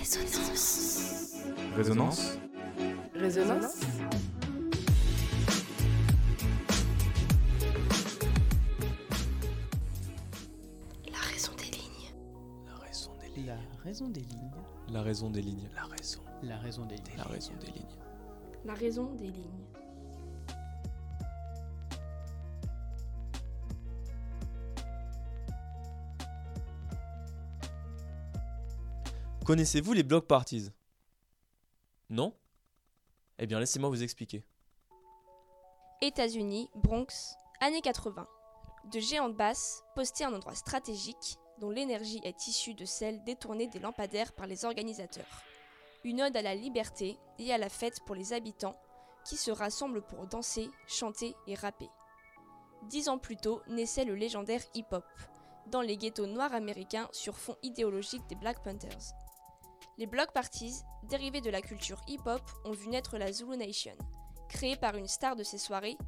Résonance. Résonance Résonance La raison des lignes. La raison des lignes. La raison des lignes. La raison des lignes. La raison. La raison des lignes. La raison des lignes. La raison des lignes. Connaissez-vous les block parties? Non Eh bien, laissez-moi vous expliquer. États-Unis, Bronx, années 80. De géantes basses, postées à un endroit stratégique, dont l'énergie est issue de celle détournée des lampadaires par les organisateurs. Une ode à la liberté et à la fête pour les habitants, qui se rassemblent pour danser, chanter et rapper. Dix ans plus tôt naissait le légendaire hip-hop, dans les ghettos noirs américains sur fond idéologique des Black Panthers. Les block parties, dérivées de la culture hip-hop, ont vu naître la Zulu Nation, créée par une star de ces soirées,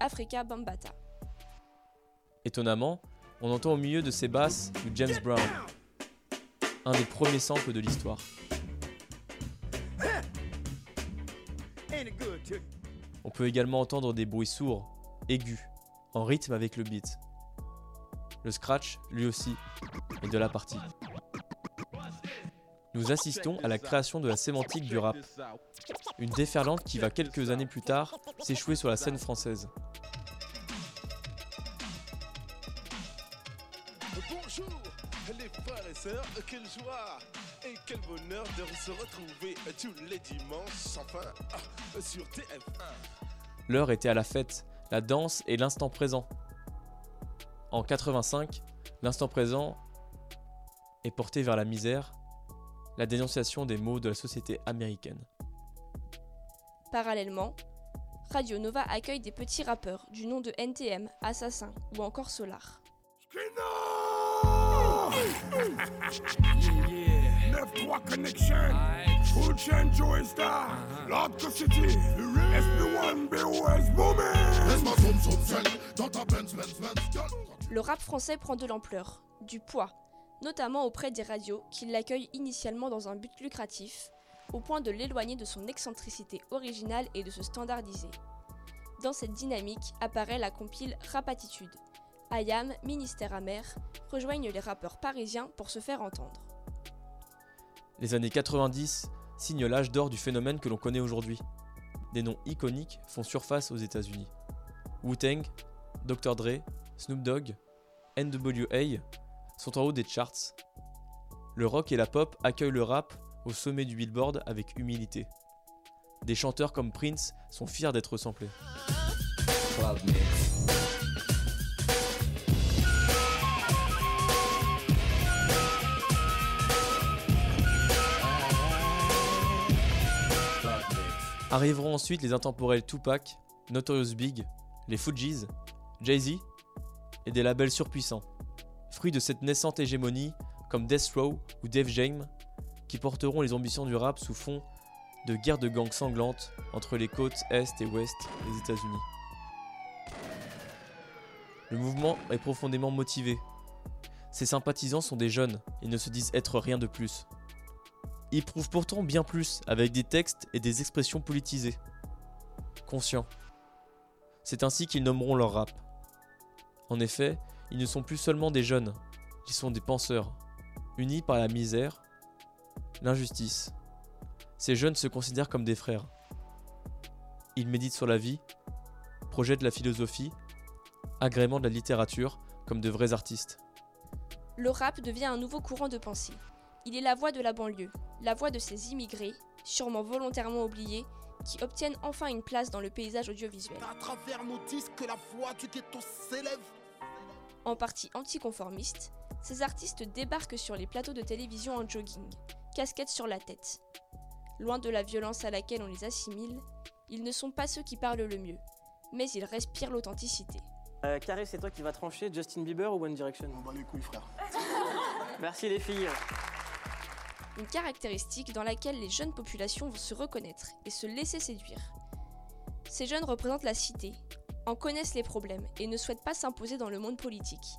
Africa Bambata. Étonnamment, on entend au milieu de ces basses du James Brown, un des premiers samples de l'histoire. On peut également entendre des bruits sourds, aigus, en rythme avec le beat. Le scratch, lui aussi, est de la partie. Nous assistons à la création de la sémantique du rap, une déferlante qui va quelques années plus tard s'échouer sur la scène française. Bonjour les frères et sœurs, quelle joie et quel bonheur de se retrouver tous les dimanches, enfin, ah, sur TF1. L'heure était à la fête, la danse et l'instant présent. En 85, l'instant présent est porté vers la misère, la dénonciation des maux de la société américaine. Parallèlement, Radio Nova accueille des petits rappeurs du nom de NTM, Assassin ou encore Solar. 9-3 Connection, Full Chain Joy Star, L'Arc City, SP1 BOS Booming. Laisse-moi zoom zoom zen dans ta Benz Benz Benz. Le rap français prend de l'ampleur, du poids, notamment auprès des radios qui l'accueillent initialement dans un but lucratif, au point de l'éloigner de son excentricité originale et de se standardiser. Dans cette dynamique apparaît la compile Rapatitude. Ayam, Ministère amer, rejoignent les rappeurs parisiens pour se faire entendre. Les années 90 signent l'âge d'or du phénomène que l'on connaît aujourd'hui. Des noms iconiques font surface aux États-Unis. Wu-Tang, Dr. Dre, Snoop Dogg, NWA sont en haut des charts. Le rock et la pop accueillent le rap au sommet du billboard avec humilité. Des chanteurs comme Prince sont fiers d'être samplés. Arriveront ensuite les intemporels Tupac, Notorious Big, les Fujis, Jay-Z et des labels surpuissants, fruits de cette naissante hégémonie comme Death Row ou Def Jam, qui porteront les ambitions du rap sous fond de guerre de gangs sanglantes entre les côtes est et ouest des États-Unis. Le mouvement est profondément motivé. Ses sympathisants sont des jeunes et ne se disent être rien de plus. Ils prouvent pourtant bien plus avec des textes et des expressions politisées. Conscients. C'est ainsi qu'ils nommeront leur rap. En effet, ils ne sont plus seulement des jeunes, ils sont des penseurs, unis par la misère, l'injustice. Ces jeunes se considèrent comme des frères. Ils méditent sur la vie, projettent la philosophie, agrément de la littérature comme de vrais artistes. Le rap devient un nouveau courant de pensée. Il est la voix de la banlieue, la voix de ces immigrés, sûrement volontairement oubliés, qui obtiennent enfin une place dans le paysage audiovisuel. À travers nos disques, la voix du ghetto s'élève. En partie anticonformistes, ces artistes débarquent sur les plateaux de télévision en jogging, casquette sur la tête. Loin de la violence à laquelle on les assimile, ils ne sont pas ceux qui parlent le mieux, mais ils respirent l'authenticité. Euh, Carré, c'est toi qui vas trancher Justin Bieber ou One Direction? On bat les couilles, frère. Merci les filles. Une caractéristique dans laquelle les jeunes populations vont se reconnaître et se laisser séduire. Ces jeunes représentent la cité, en connaissent les problèmes et ne souhaitent pas s'imposer dans le monde politique.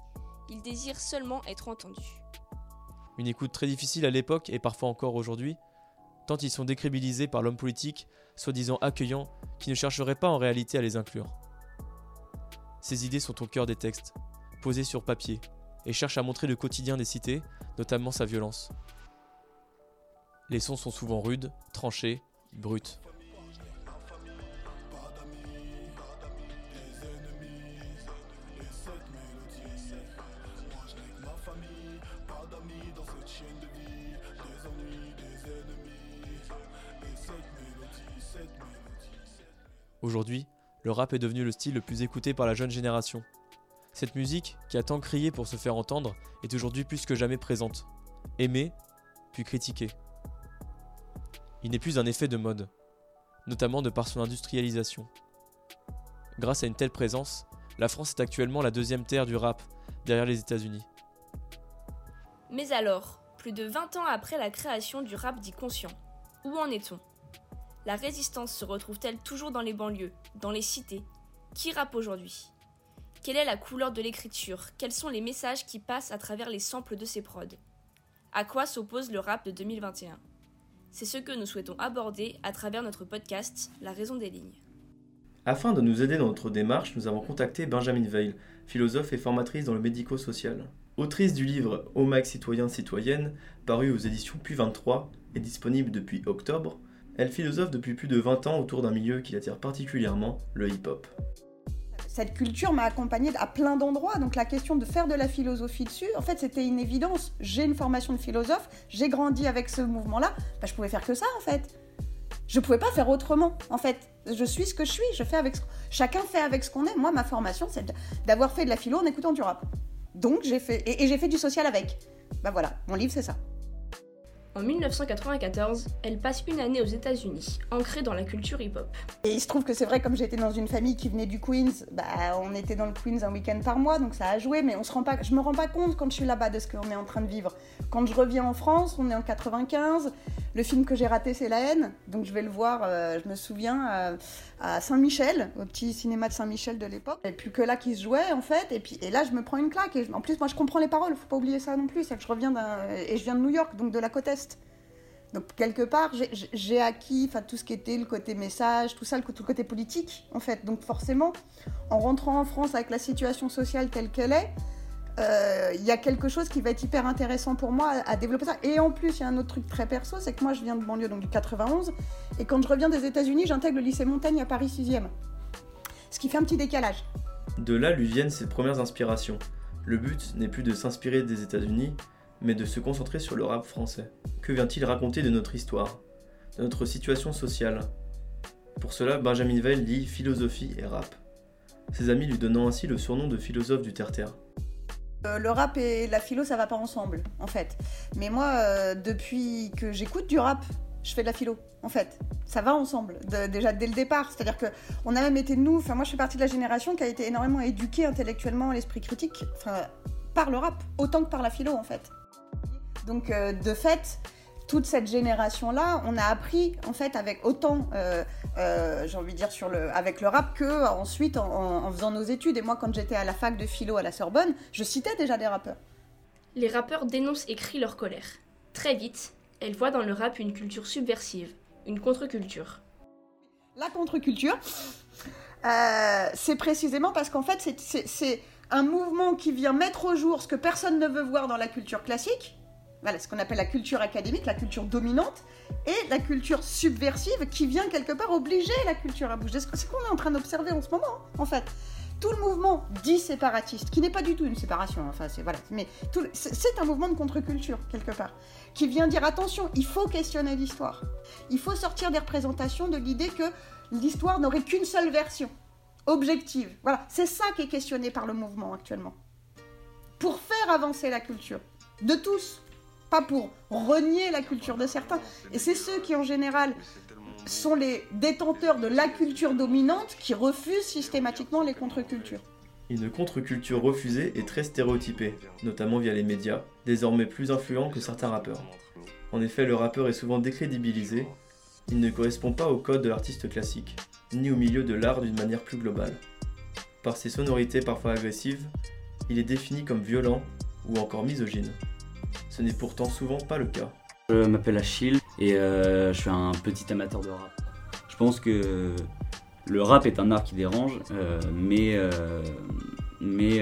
Ils désirent seulement être entendus. Une écoute très difficile à l'époque et parfois encore aujourd'hui, tant ils sont décrédibilisés par l'homme politique, soi-disant accueillant, qui ne chercherait pas en réalité à les inclure. Ces idées sont au cœur des textes, posés sur papier, et cherchent à montrer le quotidien des cités, notamment sa violence. Les sons sont souvent rudes, tranchés, bruts. Aujourd'hui, le rap est devenu le style le plus écouté par la jeune génération. Cette musique, qui a tant crié pour se faire entendre, est aujourd'hui plus que jamais présente. Aimée, puis critiquée. Il n'est plus un effet de mode, notamment de par son industrialisation. Grâce à une telle présence, la France est actuellement la deuxième terre du rap, derrière les États-Unis. Mais alors, plus de 20 ans après la création du rap dit conscient, où en est-on? La résistance se retrouve-t-elle toujours dans les banlieues, dans les cités? Qui rappe aujourd'hui? Quelle est la couleur de l'écriture? Quels sont les messages qui passent à travers les samples de ces prods? À quoi s'oppose le rap de 2021 C'est ce que nous souhaitons aborder à travers notre podcast La raison des lignes. Afin de nous aider dans notre démarche, nous avons contacté Benjamin Veil, philosophe et formatrice dans le médico-social. Autrice du livre Au Mac citoyen citoyenne, paru aux éditions Puis 23 et disponible depuis octobre, elle philosophe depuis plus de 20 ans autour d'un milieu qui l'attire particulièrement, le hip-hop. Cette culture m'a accompagnée à plein d'endroits, donc la question de faire de la philosophie dessus, en fait c'était une évidence. J'ai une formation de philosophe, j'ai grandi avec ce mouvement-là, bah, je pouvais faire que ça en fait. Je pouvais pas faire autrement en fait. Je suis ce que je suis, je fais avec chacun fait avec ce qu'on est. Moi ma formation c'est d'avoir fait de la philo en écoutant du rap. Donc j'ai fait et, et j'ai fait du social avec. Bah voilà, mon livre c'est ça. En 1994, elle passe une année aux États-Unis, ancrée dans la culture hip-hop. Et il se trouve que c'est vrai, comme j'étais dans une famille qui venait du Queens, bah, on était dans le Queens un week-end par mois, donc ça a joué, mais on se rend pas, je me rends pas compte quand je suis là-bas de ce qu'on est en train de vivre. Quand je reviens en France, on est en 95, le film que j'ai raté, c'est La haine, donc je vais le voir, euh, je me souviens, euh, à Saint-Michel, au petit cinéma de Saint-Michel de l'époque. Et plus que là qui se jouait, en fait, et puis et là, je me prends une claque. Et en plus, moi, je comprends les paroles, faut pas oublier ça non plus, c'est que je reviens et je viens de New York, donc de la côte Est. Donc quelque part, j'ai acquis tout ce qui était le côté message, tout ça, le, tout le côté politique, en fait. Donc forcément, en rentrant en France avec la situation sociale telle qu'elle est, euh, il y a quelque chose qui va être hyper intéressant pour moi à, développer ça. Et en plus, il y a un autre truc très perso, c'est que moi, je viens de banlieue, donc du 91, et quand je reviens des États-Unis, j'intègre le lycée Montaigne à Paris 6e. Ce qui fait un petit décalage. De là lui viennent ses premières inspirations. Le but n'est plus de s'inspirer des États-Unis, mais de se concentrer sur le rap français. Que vient-il raconter de notre histoire, de notre situation sociale? Pour cela, Benjamin Veil lit philosophie et rap. Ses amis lui donnant ainsi le surnom de philosophe du terre-terre. Euh, le rap et la philo, ça va pas ensemble, en fait. Mais moi, euh, depuis que j'écoute du rap, je fais de la philo, en fait. Ça va ensemble, déjà dès le départ. C'est-à-dire que on a même été nous, enfin moi je fais partie de la génération qui a été énormément éduquée intellectuellement à l'esprit critique, enfin par le rap, autant que par la philo, en fait. Donc euh, de fait, toute cette génération-là, on a appris en fait avec autant, euh, euh, j'ai envie de dire sur le, avec le rap que ensuite en, en, faisant nos études. Et moi, quand j'étais à la fac de philo à la Sorbonne, je citais déjà des rappeurs. Les rappeurs dénoncent et crient leur colère. Très vite, elles voient dans le rap une culture subversive, une contre-culture. La contre-culture, euh, c'est précisément parce qu'en fait, c'est un mouvement qui vient mettre au jour ce que personne ne veut voir dans la culture classique voilà, ce qu'on appelle la culture académique, la culture dominante, et la culture subversive qui vient quelque part obliger la culture à bouger. C'est ce qu'on est en train d'observer en ce moment, hein, en fait. Tout le mouvement dit séparatiste, qui n'est pas du tout une séparation, enfin c'est voilà, mais c'est un mouvement de contre-culture quelque part, qui vient dire attention, il faut questionner l'histoire, il faut sortir des représentations de l'idée que l'histoire n'aurait qu'une seule version, objective. Voilà, c'est ça qui est questionné par le mouvement actuellement, pour faire avancer la culture de tous, pas pour renier la culture de certains. Et c'est ceux qui, en général, sont les détenteurs de la culture dominante qui refusent systématiquement les contre-cultures. Une contre-culture refusée est très stéréotypée, notamment via les médias, désormais plus influents que certains rappeurs. En effet, le rappeur est souvent décrédibilisé, il ne correspond pas au code de l'artiste classique, ni au milieu de l'art d'une manière plus globale. Par ses sonorités parfois agressives, il est défini comme violent ou encore misogyne. Ce n'est pourtant souvent pas le cas. Je m'appelle Achille et euh, je suis un petit amateur de rap. Je pense que le rap est un art qui dérange, euh, mais, euh, mais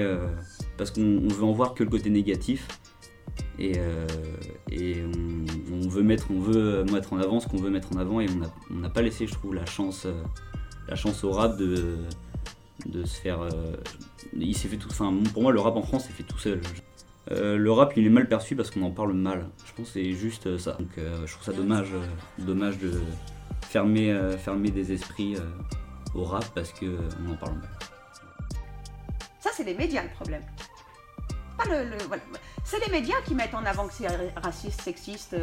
parce qu'on on veut en voir que le côté négatif et, on, veut mettre, on veut mettre en avant ce qu'on veut mettre en avant et on n'a pas laissé, je trouve, la chance, la chance au rap de, de se faire. il s'est fait tout. Enfin, pour moi, le rap en France s'est fait tout seul. Euh, le rap, il est mal perçu parce qu'on en parle mal. Je pense que c'est juste euh, ça. Donc, euh, je trouve ça dommage, dommage de fermer, fermer des esprits au rap parce que euh, on en parle mal. Ça, c'est les médias le problème. Pas le, le- voilà. C'est les médias qui mettent en avant que c'est raciste, sexiste,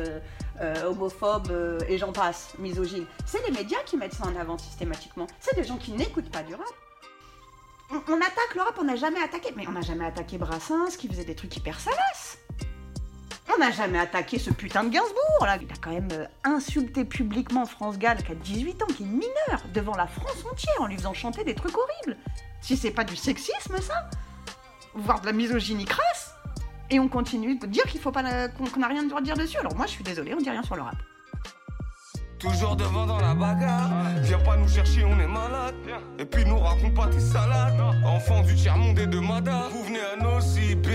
homophobe et j'en passe, misogyne. C'est les médias qui mettent ça en avant systématiquement. C'est des gens qui n'écoutent pas du rap. On, attaque le rap, on n'a jamais attaqué. Mais on n'a jamais attaqué Brassens qui faisait des trucs hyper salaces. On n'a jamais attaqué ce putain de Gainsbourg là. Il a quand même euh, insulté publiquement France Gall qui a 18 ans, qui est mineur, devant la France entière en lui faisant chanter des trucs horribles. Si c'est pas du sexisme ça Voire de la misogynie crasse Et on continue de dire qu'il faut pas qu'on qu'on a rien de de dire dessus. Alors moi je suis désolée, on dit rien sur le rap. Toujours devant dans la bagarre. Viens pas nous chercher, on est malade. Et puis nous raconte pas tes salades. Enfants du tiers-monde et de Mada. Vous venez à nos CB.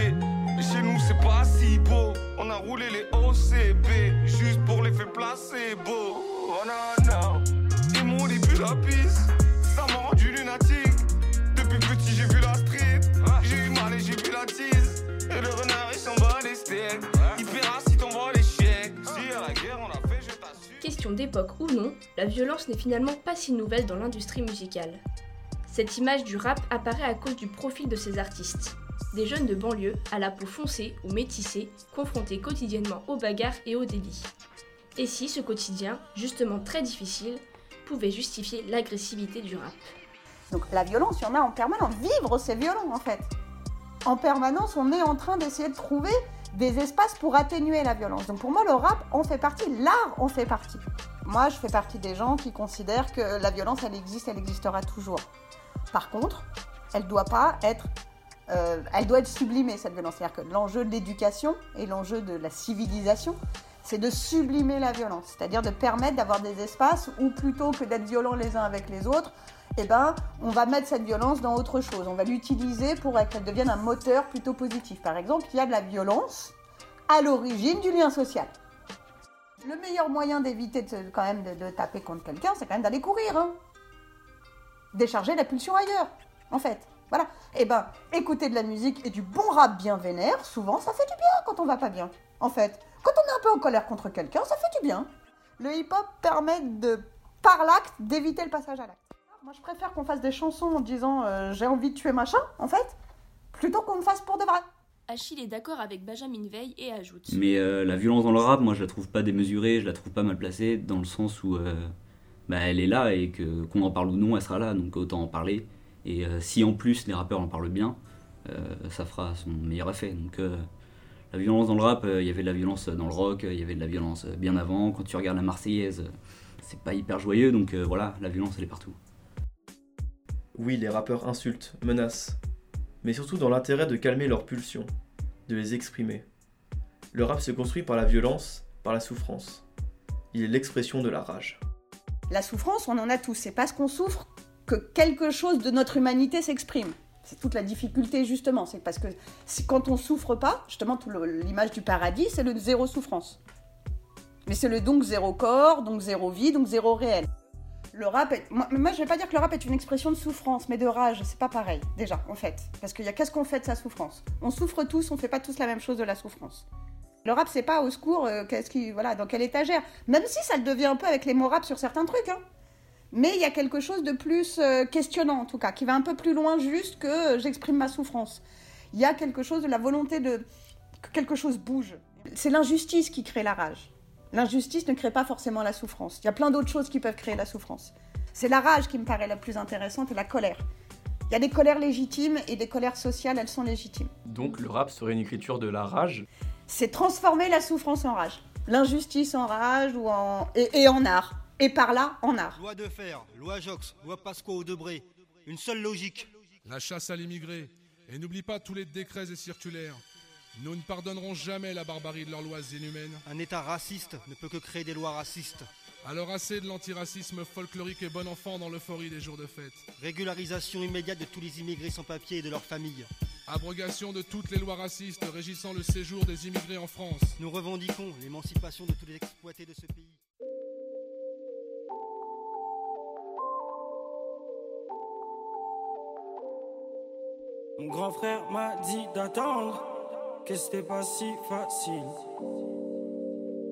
Chez nous, c'est pas si beau. On a roulé les OCB. Juste pour l'effet placebo. Oh non, non. Ils m'ont la piste. D'époque ou non, la violence n'est finalement pas si nouvelle dans l'industrie musicale. Cette image du rap apparaît à cause du profil de ces artistes. Des jeunes de banlieue, à la peau foncée ou métissée, confrontés quotidiennement aux bagarres et aux délits. Et si ce quotidien, justement très difficile, pouvait justifier l'agressivité du rap? Donc la violence, il y en en permanence. Vivre, c'est violent en fait. En permanence, on est en train d'essayer de trouver des espaces pour atténuer la violence. Donc pour moi, le rap en fait partie, l'art en fait partie. Moi, je fais partie des gens qui considèrent que la violence, elle existe, elle existera toujours. Par contre, elle doit pas être, euh, elle doit être sublimée cette violence. C'est-à-dire que l'enjeu de l'éducation et l'enjeu de la civilisation, c'est de sublimer la violence, c'est-à-dire de permettre d'avoir des espaces où plutôt que d'être violents les uns avec les autres, eh ben, on va mettre cette violence dans autre chose. On va l'utiliser pour qu'elle devienne un moteur plutôt positif. Par exemple, il y a de la violence à l'origine du lien social. Le meilleur moyen d'éviter de, quand même de, de taper contre quelqu'un, c'est quand même d'aller courir. hein. Décharger la pulsion ailleurs, en fait. Voilà. Eh ben, écouter de la musique et du bon rap bien vénère, souvent, ça fait du bien quand on va pas bien. En fait, quand on est un peu en colère contre quelqu'un, ça fait du bien. Le hip-hop permet de, par l'acte, d'éviter le passage à l'acte. Moi, je préfère qu'on fasse des chansons en disant euh, j'ai envie de tuer machin, en fait, plutôt qu'on le fasse pour de vrai. Achille est d'accord avec Benjamin Veil et ajoute Mais euh, la violence dans le rap, moi je la trouve pas démesurée, je la trouve pas mal placée, dans le sens où euh, bah, elle est là et que qu'on en parle ou non, elle sera là, donc autant en parler. Et euh, si en plus les rappeurs en parlent bien, euh, ça fera son meilleur effet. Donc euh, la violence dans le rap, euh, il y avait de la violence dans le rock, il y avait de la violence bien avant. Quand tu regardes la Marseillaise, c'est pas hyper joyeux, donc euh, voilà, la violence elle est partout. Oui, les rappeurs insultent, menacent, mais surtout dans l'intérêt de calmer leurs pulsions, de les exprimer. Le rap se construit par la violence, par la souffrance. Il est l'expression de la rage. La souffrance, on en a tous. C'est parce qu'on souffre que quelque chose de notre humanité s'exprime. C'est toute la difficulté, justement. C'est parce que quand on souffre pas, justement, l'image du paradis, c'est le zéro souffrance. Mais c'est le donc zéro corps, donc zéro vie, donc zéro réel. Le rap est... Moi, moi, je vais pas dire que le rap est une expression de souffrance, mais de rage. C'est pas pareil, déjà, en fait. Parce qu'il y a qu'est-ce qu'on fait de sa souffrance? On souffre tous, on fait pas tous la même chose de la souffrance. Le rap, c'est pas au secours, euh, qu'est-ce qui, voilà, dans quelle étagère. Même si ça le devient un peu avec les mots rap sur certains trucs, hein. Mais il y a quelque chose de plus euh, questionnant, en tout cas, qui va un peu plus loin juste que euh, j'exprime ma souffrance. Il y a quelque chose de la volonté de que quelque chose bouge. C'est l'injustice qui crée la rage. L'injustice ne crée pas forcément la souffrance. Il y a plein d'autres choses qui peuvent créer la souffrance. C'est la rage qui me paraît la plus intéressante et la colère. Il y a des colères légitimes et des colères sociales, elles sont légitimes. Donc le rap serait une écriture de la rage? C'est transformer la souffrance en rage. L'injustice en rage ou en... Et, et en art. Et par là, en art. Loi de fer, loi Jox, loi Pasco ou Debré. Une seule logique. La chasse à l'immigré. Et n'oublie pas tous les décrets et circulaires. Nous ne pardonnerons jamais la barbarie de leurs lois inhumaines. Un État raciste ne peut que créer des lois racistes. Alors assez de l'antiracisme folklorique et bon enfant dans l'euphorie des jours de fête. Régularisation immédiate de tous les immigrés sans papier et de leurs familles. Abrogation de toutes les lois racistes régissant le séjour des immigrés en France. Nous revendiquons l'émancipation de tous les exploités de ce pays. Mon grand frère m'a dit d'attendre, que c'était pas si facile.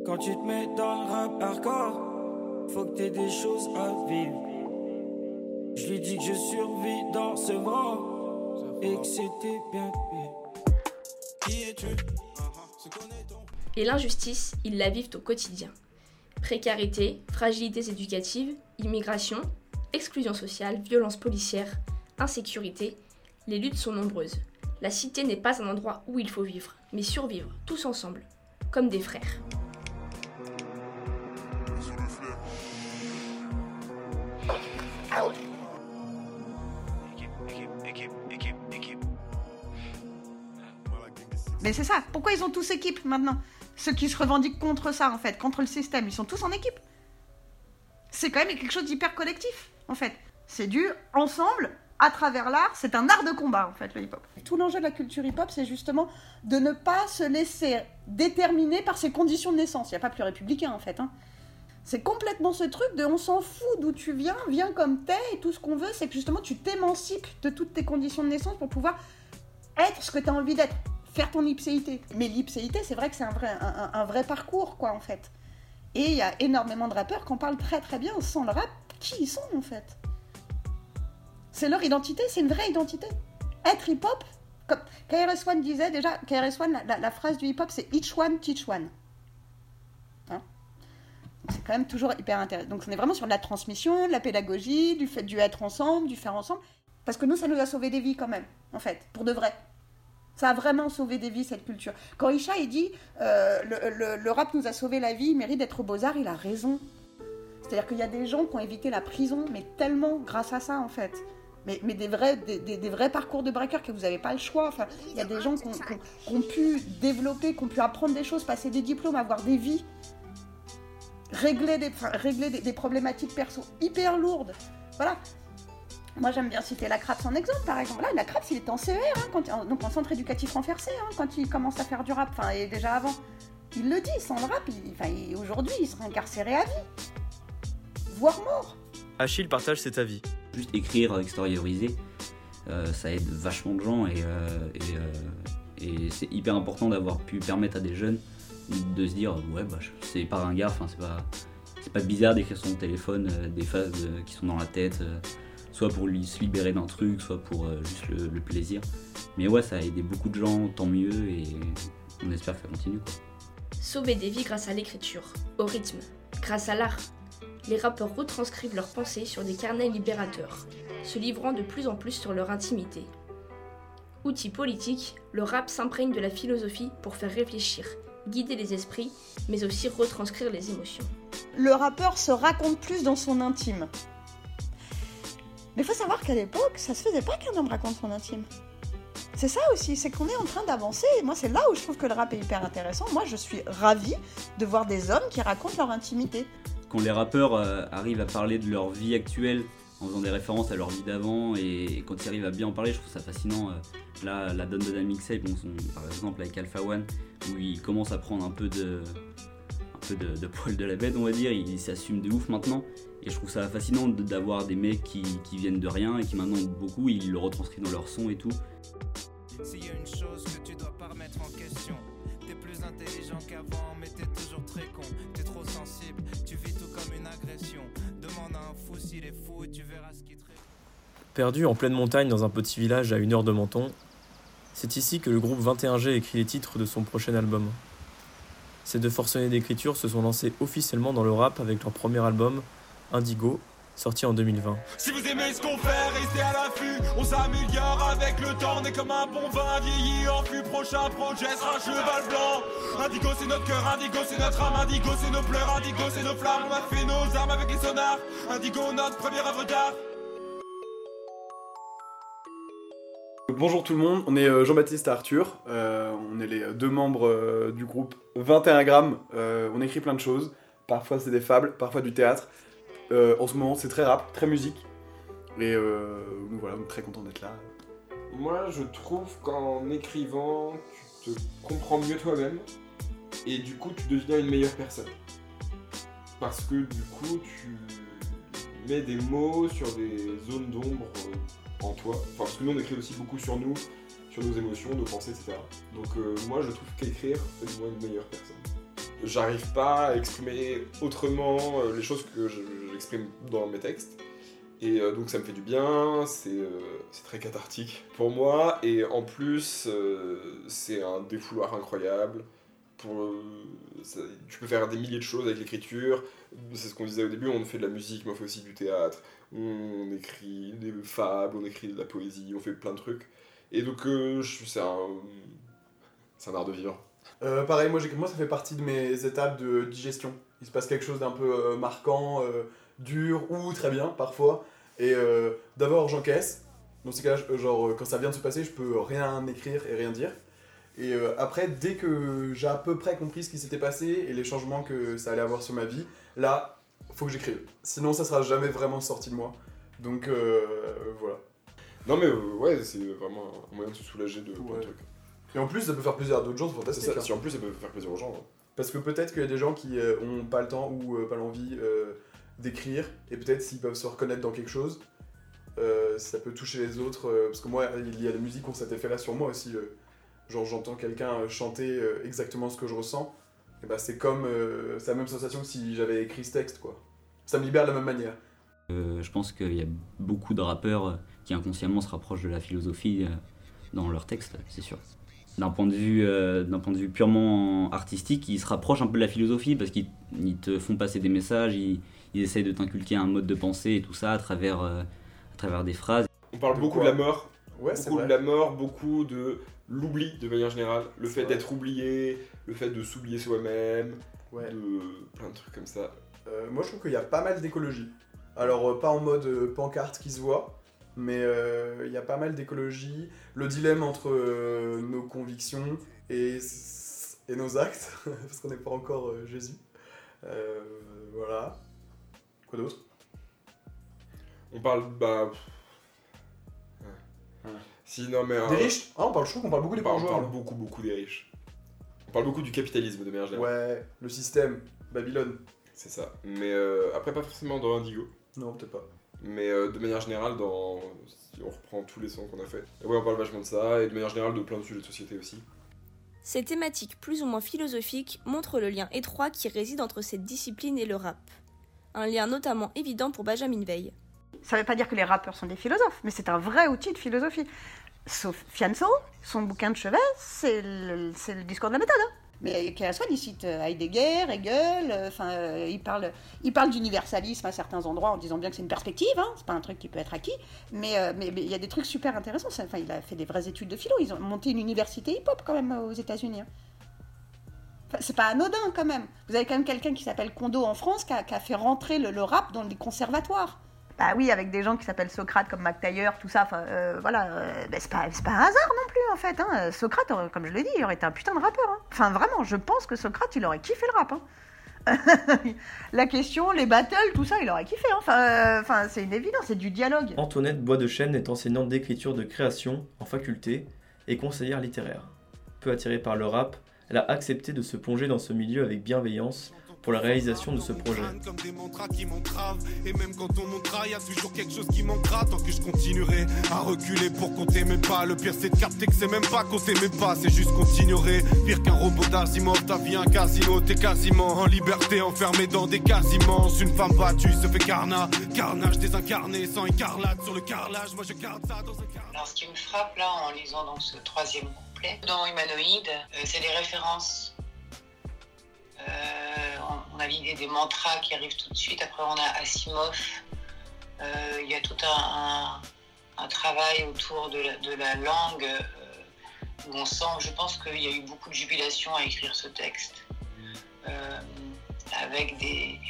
Quand tu te mets dans le rap hardcore, faut que t'aies des choses à vivre. Je lui dis que je survis dans ce vent et que c'était bien pire. Qui es-tu? Et l'injustice, ils la vivent au quotidien. Précarité, fragilités éducatives, immigration, exclusion sociale, violence policière, insécurité, les luttes sont nombreuses. La cité n'est pas un endroit où il faut vivre, mais survivre, tous ensemble, comme des frères. Mais c'est ça. Pourquoi ils ont tous équipe maintenant? Ceux qui se revendiquent contre ça, en fait, contre le système, ils sont tous en équipe. C'est quand même quelque chose d'hyper collectif, en fait. C'est du ensemble, à travers l'art, c'est un art de combat, en fait, le hip-hop. Tout l'enjeu de la culture hip-hop, c'est justement de ne pas se laisser déterminer par ses conditions de naissance. Il n'y a pas plus républicain, en fait. Hein. C'est complètement ce truc de on s'en fout d'où tu viens, viens comme t'es, et tout ce qu'on veut, c'est que justement tu t'émancipes de toutes tes conditions de naissance pour pouvoir être ce que tu as envie d'être faire ton ipséité. Mais l'ipséité, c'est vrai que c'est un vrai, un, un vrai parcours, quoi, en fait. Et il y a énormément de rappeurs qui en parlent très très bien. Sans le rap, qui ils sont, en fait C'est leur identité, c'est une vraie identité. Être hip-hop, comme KRS-One disait déjà, KRS-One, la, la, phrase du hip-hop, c'est each one, teach one. Hein c'est quand même toujours hyper intéressant. Donc on est vraiment sur de la transmission, de la pédagogie, du fait du être ensemble, du faire ensemble. Parce que nous, ça nous a sauvé des vies quand même, en fait, pour de vrai. Ça a vraiment sauvé des vies, cette culture. Quand Isha, il dit euh, le, rap nous a sauvé la vie, il mérite d'être au Beaux-Arts, il a raison. C'est-à-dire qu'il y a des gens qui ont évité la prison, mais tellement grâce à ça, en fait. Mais, des, vrais, des, vrais parcours de breakers que vous n'avez pas le choix. Enfin, il y a des gens qui ont, pu développer, qui ont pu apprendre des choses, passer des diplômes, avoir des vies, régler des, régler des, problématiques perso hyper lourdes. Voilà. Moi, j'aime bien citer la CRAPS en exemple, par exemple. Là, la CRAPS, il est en CER, hein, donc en centre éducatif renversé, hein, quand il commence à faire du rap, enfin, et déjà avant. Il le dit, sans le rap, aujourd'hui, il serait incarcéré à vie. Voire mort. Achille partage cet avis. Juste écrire, extérioriser, euh, ça aide vachement de gens et, euh, euh, et c'est hyper important d'avoir pu permettre à des jeunes de se dire ouais bah c'est pas ringard, enfin c'est pas c'est pas bizarre d'écrire son téléphone des phases qui sont dans la tête soit pour lui se libérer d'un truc, soit pour juste le, plaisir. Mais ouais, ça a aidé beaucoup de gens, tant mieux, et on espère que ça continue. Sauver des vies grâce à l'écriture, au rythme, grâce à l'art. Les rappeurs retranscrivent leurs pensées sur des carnets libérateurs, se livrant de plus en plus sur leur intimité. Outil politique, le rap s'imprègne de la philosophie pour faire réfléchir, guider les esprits, mais aussi retranscrire les émotions. Le rappeur se raconte plus dans son intime. Mais il faut savoir qu'à l'époque, ça se faisait pas qu'un homme raconte son intime. C'est ça aussi, c'est qu'on est en train d'avancer. Moi, c'est là où je trouve que le rap est hyper intéressant. Moi, je suis ravie de voir des hommes qui racontent leur intimité. Quand les rappeurs euh, arrivent à parler de leur vie actuelle en faisant des références à leur vie d'avant et quand ils arrivent à bien en parler, je trouve ça fascinant. Euh, là, la donne de la mixtape, par exemple avec Alpha One, où il commence à prendre un peu de, un peu de, poil de la bête, on va dire. Il s'assume de ouf maintenant. Et je trouve ça fascinant d'avoir des mecs qui, viennent de rien et qui maintenant beaucoup, ils le retranscrivent dans leur son et tout. Perdu en pleine montagne dans un petit village à une heure de Menton, c'est ici que le groupe 21G écrit les titres de son prochain album. Ces deux forcenés d'écriture se sont lancés officiellement dans le rap avec leur premier album, Indigo, sorti en 2020. Si vous aimez ce qu'on fait, restez à l'affût. On s'améliore avec le temps. On est comme un bon vin vieilli en fût. Prochain projet sera un cheval blanc. Indigo, c'est notre cœur. Indigo, c'est notre âme. Indigo, c'est nos pleurs. Indigo, c'est nos flammes. On a fait nos armes avec les sonars. Indigo, notre première œuvre d'art. Bonjour tout le monde, on est euh, Jean-Baptiste et Arthur, Euh, on est les deux membres euh, du groupe 21 grammes, on écrit plein de choses, parfois c'est des fables, parfois du théâtre. En ce moment c'est très rap, très musique, et nous voilà, très content d'être là. Moi, je trouve qu'en écrivant, tu te comprends mieux toi-même et du coup, tu deviens une meilleure personne. Parce que du coup, tu mets des mots sur des zones d'ombre en toi. Enfin, parce que nous, on écrit aussi beaucoup sur nous, sur nos émotions, nos pensées, etc. Donc, euh, moi, je trouve qu'écrire fait de moi une meilleure personne. J'arrive pas à exprimer autrement euh, les choses que je- j'exprime dans mes textes. Et euh, donc ça me fait du bien, c'est très cathartique pour moi, et en plus c'est un défouloir incroyable. Euh, tu peux faire des milliers de choses avec l'écriture, c'est ce qu'on disait au début, on fait de la musique, mais on fait aussi du théâtre, on écrit des fables, on écrit de la poésie, on fait plein de trucs. Et donc euh, c'est un, un art de vivre. Euh, pareil, moi, moi ça fait partie de mes étapes de digestion. Il se passe quelque chose d'un peu euh, marquant, dur ou très bien parfois. Et d'abord j'encaisse. Dans ces cas genre quand ça vient de se passer, je peux rien écrire et rien dire. Et euh, après, dès que j'ai à peu près compris ce qui s'était passé et les changements que ça allait avoir sur ma vie, là, faut que j'écrive. Sinon, ça sera jamais vraiment sorti de moi. Donc euh, voilà. Non mais euh, ouais, c'est vraiment un moyen de se soulager de plein de trucs. Et en plus, ça peut faire plaisir à d'autres gens, c'est fantastique. Ça, hein. si en plus ça peut faire plaisir aux gens. hein. Parce que peut-être qu'il y a des gens qui ont pas le temps ou pas l'envie d'écrire, et peut-être s'ils peuvent se reconnaître dans quelque chose, ça peut toucher les autres. parce que moi, il y a des musiques qui ont cet effet-là sur moi aussi. Genre, j'entends quelqu'un euh, chanter euh, exactement ce que je ressens, et bah c'est comme. euh, c'est la même sensation que si j'avais écrit ce texte, quoi. Ça me libère de la même manière. Euh, je pense qu'il y a beaucoup de rappeurs qui inconsciemment se rapprochent de la philosophie dans leurs textes, c'est sûr. D'un point, de vue, euh, d'un point de vue purement artistique, ils se rapprochent un peu de la philosophie parce qu'ils ils te font passer des messages, ils, ils essayent de t'inculquer un mode de pensée et tout ça à travers, euh, à travers des phrases. On parle De beaucoup quoi de la mort, Ouais, c'est beaucoup de la mort, beaucoup de l'oubli de manière générale, le fait d'être oublié, le fait de s'oublier soi-même, Ouais. de plein de trucs comme ça. Euh, moi, je trouve qu'il y a pas mal d'écologie. Alors, euh, pas en mode euh, pancarte qui se voit, mais euh, il y a pas mal d'écologie. Le dilemme entre euh, nos convictions et, et nos actes, parce qu'on n'est pas encore Jésus. Voilà. Quoi d'autre? On parle, bah. Si, non, mais. Des euh, riches Ah, on parle, je trouve qu'on parle beaucoup des on parle, on bourgeois. parle beaucoup, beaucoup des riches. On parle beaucoup du capitalisme de manière générale. Ouais, le système, Babylone. C'est ça. Mais euh, après, pas forcément dans Indigo. Non, peut-être pas. Mais euh, de manière générale, dans... si on reprend tous les sons qu'on a fait. Et ouais, on parle vachement de ça, et de manière générale de plein de sujets de société aussi. Ces thématiques plus ou moins philosophiques montrent le lien étroit qui réside entre cette discipline et le rap. Un lien notamment évident pour Benjamin Veil. Ça veut pas dire que les rappeurs sont des philosophes, mais c'est un vrai outil de philosophie. Sauf Fianso, son bouquin de chevet, c'est le, discours de la méthode. hein. Mais la soit, il cite euh, Heidegger, Hegel, euh, enfin, euh, il parle, il parle d'universalisme à certains endroits en disant bien que c'est une perspective, hein, c'est pas un truc qui peut être acquis, mais euh, il y a des trucs super intéressants. Enfin, il a fait des vraies études de philo, ils ont monté une université hip-hop quand même euh, aux États-Unis. hein. Enfin, c'est pas anodin quand même. Vous avez quand même quelqu'un qui s'appelle Kondo en France qui a, fait rentrer le rap dans les conservatoires. Bah oui, avec des gens qui s'appellent Socrate comme McTayer, tout ça. Euh, voilà, euh, bah, c'est pas, pas un hasard non plus en fait. Hein. Socrate, aurait- comme je l'ai dit, il aurait été un putain de rappeur. hein. Enfin, vraiment, je pense que Socrate, il aurait kiffé le rap. hein. La question, les battles, tout ça, il aurait kiffé. Enfin, euh, enfin, c'est une évidence, c'est du dialogue. Antoinette Bois de Chêne est enseignante d'écriture de création en faculté et conseillère littéraire. Peu attirée par le rap, elle a accepté de se plonger dans ce milieu avec bienveillance pour la réalisation de ce projet. Comme des mantras qui m'entravent. Et même quand on montera, y a toujours quelque chose qui manquera. Tant que je continuerai à reculer pour compter mes pas. Le pire c'est de capter que c'est même pas compter mes pas. C'est juste qu'on t'ignorait Pire qu'un robot d'Asimov, ta vie un casino. T'es quasiment en liberté, enfermé dans des cases immenses Une femme battue se fait carnat Carnage désincarné, sans écarlate sur le carrelage. Moi je garde ça dans un carnage Alors, ce qui me frappe là en lisant donc ce troisième couplet, dans Humanoïde, euh, c'est les références. Euh, on, a l'idée des mantras qui arrivent tout de suite. Après, on a Asimov. Euh, Il y a tout un, travail autour de la, langue euh, où on sent, je pense qu'il y a eu beaucoup de jubilation à écrire ce texte. Avec des,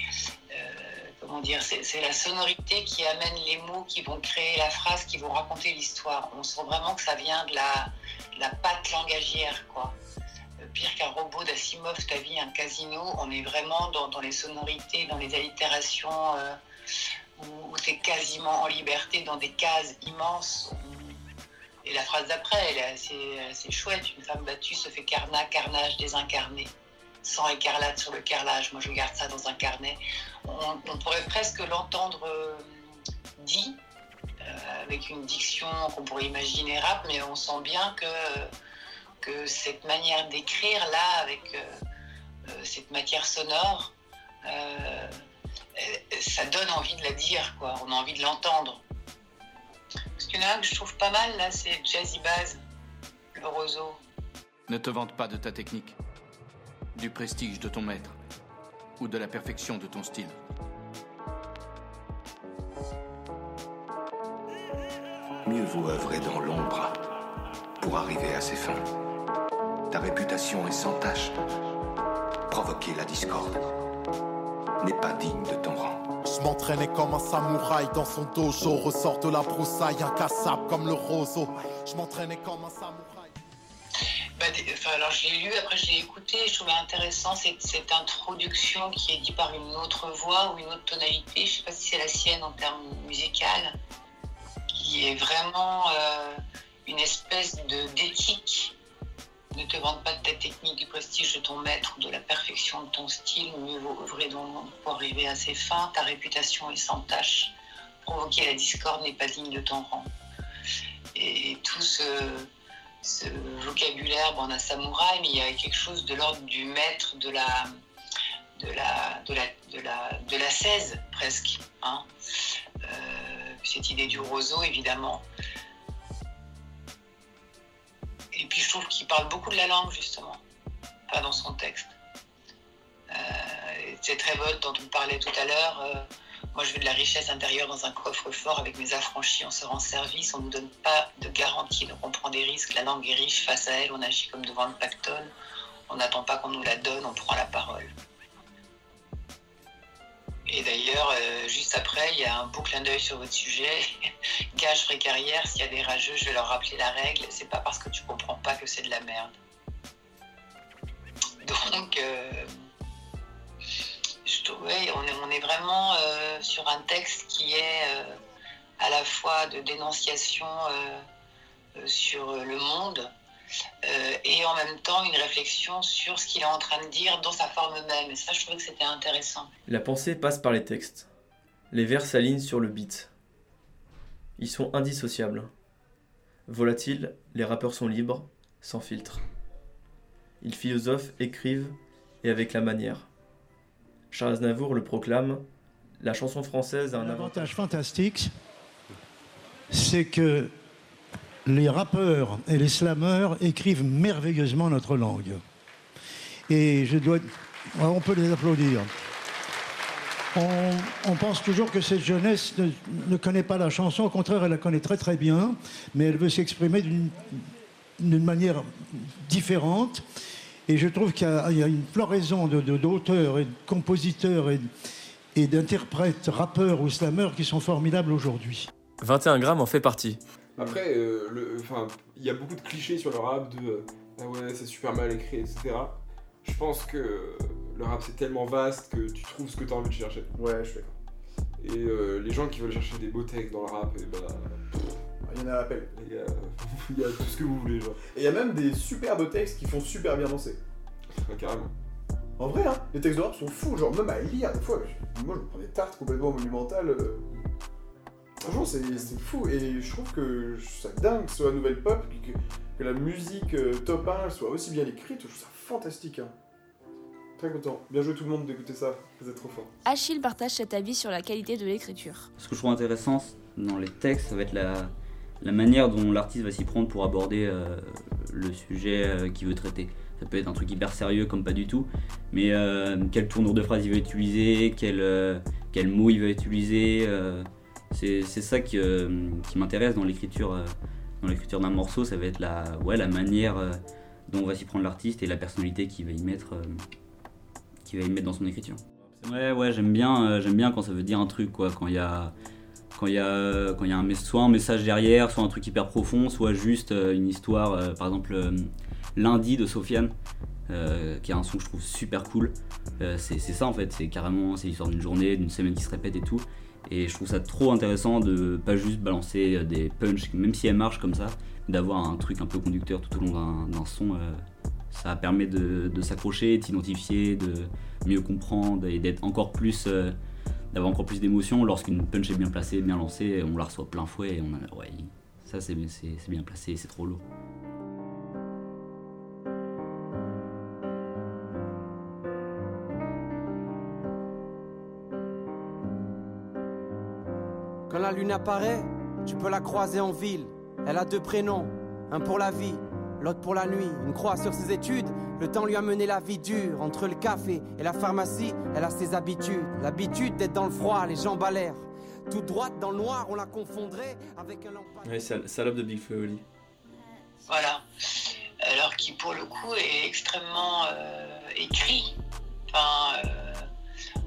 comment dire, c'est c'est la sonorité qui amène les mots qui vont créer la phrase, qui vont raconter l'histoire. On sent vraiment que ça vient de la, de la patte langagière, quoi. Pire qu'un robot d'Asimov, ta vie, un casino, on est vraiment dans, les sonorités, dans les allitérations, euh, où, tu es quasiment en liberté dans des cases immenses. Et la phrase d'après, elle est assez, assez chouette. Une femme battue se fait carnat, carnage désincarné. Sang écarlate sur le carrelage. Moi, je garde ça dans un carnet. On, on pourrait presque l'entendre euh, dit, euh, avec une diction qu'on pourrait imaginer rap, mais on sent bien que, que cette manière d'écrire, là, avec euh, euh, cette matière sonore, euh, ça donne envie de la dire, quoi. On a envie de l'entendre. Parce qu'il y en a un que je trouve pas mal, là, c'est Jazzy Baz, le roseau. Ne te vante pas de ta technique, du prestige de ton maître ou de la perfection de ton style. Mieux vaut œuvrer dans l'ombre pour arriver à ses fins. Ta réputation est sans tache. Provoquer la discorde n'est pas digne de ton rang. Je m'entraînais comme un samouraï dans son dojo, ressort de la broussaille, incassable comme le roseau. Je m'entraînais comme un samouraï. Bah, enfin, alors je l'ai lu, après je l'ai écouté, je trouvais intéressant cette, cette introduction qui est dite par une autre voix ou une autre tonalité, je sais pas si c'est la sienne en termes musical, qui est vraiment euh, une espèce de d'éthique. Ne te vante pas de ta technique, du prestige de ton maître ou de la perfection de ton style, mieux vaut œuvrer dans pour arriver à ses fins, ta réputation est sans tache, provoquer la discorde n'est pas digne de ton rang. Et tout ce, ce vocabulaire, bon, on a samouraï, mais il y a quelque chose de l'ordre du maître, de la, de la, de la, de la, de la 16 presque. hein. Euh, cette idée du roseau, évidemment. Et puis je trouve qu'il parle beaucoup de la langue, justement, pas dans son texte. Euh, et cette révolte dont on parlait tout à l'heure, euh, moi je veux de la richesse intérieure dans un coffre-fort avec mes affranchis, on se rend service, on ne nous donne pas de garantie, donc on prend des risques, la langue est riche, face à elle, on agit comme devant le pactole, on n'attend pas qu'on nous la donne, on prend la parole. Et d'ailleurs, euh, juste après, il y a un beau clin d'œil sur votre sujet. Gage ferai carrière, s'il y a des rageux, je vais leur rappeler la règle. C'est pas parce que tu comprends pas que c'est de la merde. Donc, euh, je on, est, vraiment euh, sur un texte qui est à la fois de dénonciation sur le monde euh, et en même temps une réflexion sur ce qu'il est en train de dire dans sa forme même. Et ça, je trouvais que c'était intéressant. La pensée passe par les textes. Les vers s'alignent sur le beat. Ils sont indissociables. Volatiles, les rappeurs sont libres, sans filtre. Ils philosophent, écrivent, et avec la manière. Charles Aznavour le proclame La chanson française a un avantage. Fantastique, c'est que les rappeurs et les slammeurs écrivent merveilleusement notre langue. Et je dois. On peut les applaudir. On, pense toujours que cette jeunesse ne, connaît pas la chanson, au contraire, elle la connaît très très bien, mais elle veut s'exprimer d'une manière différente. Et je trouve qu'il y, a une floraison de- de- d'auteurs et de compositeurs et, et d'interprètes, rappeurs ou slammeurs qui sont formidables aujourd'hui. 21 grammes en fait partie. Après, euh, enfin, il y a beaucoup de clichés sur le rap de euh, ah ouais, c'est super mal écrit, etc. Je pense que le rap c'est tellement vaste que tu trouves ce que tu as envie de chercher. Ouais, je suis d'accord. Et euh, les gens qui veulent chercher des beaux textes dans le rap, et bah. Il y en a à l'appel. Les gars, il y a tout ce que vous voulez, genre. Et il y a même des superbes textes qui font super bien danser. carrément. En vrai, hein, les textes de rap sont fous, genre même à lire des fois. Moi je me prends des tartes complètement monumentales. euh. Franchement, c'est fou. Et je trouve que ça dingue que ce soit Nouvelle Pop, que, que la musique euh, top 1 soit aussi bien écrite. Je trouve ça fantastique. Hein. Très content. Bien joué tout le monde d'écouter ça. Vous êtes trop fort. Achille partage cet avis sur la qualité de l'écriture. Ce que je trouve intéressant dans les textes, ça va être la, la manière dont l'artiste va s'y prendre pour aborder euh, le sujet euh, qu'il veut traiter. Ça peut être un truc hyper sérieux comme pas du tout, mais euh, quelle tournure de phrase il va utiliser, quel, euh, quel mot il va utiliser. C'est ça qui, euh, qui m'intéresse dans l'écriture euh, dans l'écriture d'un morceau, ça va être la, ouais, la manière euh, dont va s'y prendre l'artiste et la personnalité qu'il va y mettre, va y mettre dans son écriture. Ouais, ouais, j'aime bien, j'aime bien quand ça veut dire un truc, quoi. Quand il y a, quand il y a, quand il un, soit un message derrière, soit un truc hyper profond, soit juste une histoire. par exemple, Lundi de Sofiane, qui a un son que je trouve super cool. C'est ça en fait, c'est carrément, c'est l'histoire d'une journée, d'une semaine qui se répète et tout. Et je trouve ça trop intéressant de pas juste balancer euh, des punchs, même si elles marchent comme ça, d'avoir un truc un peu conducteur tout au long d'un- son. euh, ça permet de, de s'accrocher, de s'identifier, de mieux comprendre et d'être encore plus. euh, d'avoir encore plus d'émotion lorsqu'une punch est bien placée, bien lancée, on la reçoit plein fouet et on a. Ouais, ça c'est bien placé, c'est trop lourd. La lune apparaît, tu peux la croiser en ville. Elle a deux prénoms, un pour la vie, l'autre pour la nuit. Une croix sur ses études, le temps lui a mené la vie dure. Entre le café et la pharmacie, elle a ses habitudes. L'habitude d'être dans le froid, les jambes à l'air. Toute droite dans le noir, on la confondrait avec un lampadaire. Ouais, salope de Big Oli. Voilà. Alors qui pour le coup est extrêmement euh, écrit. Enfin, euh,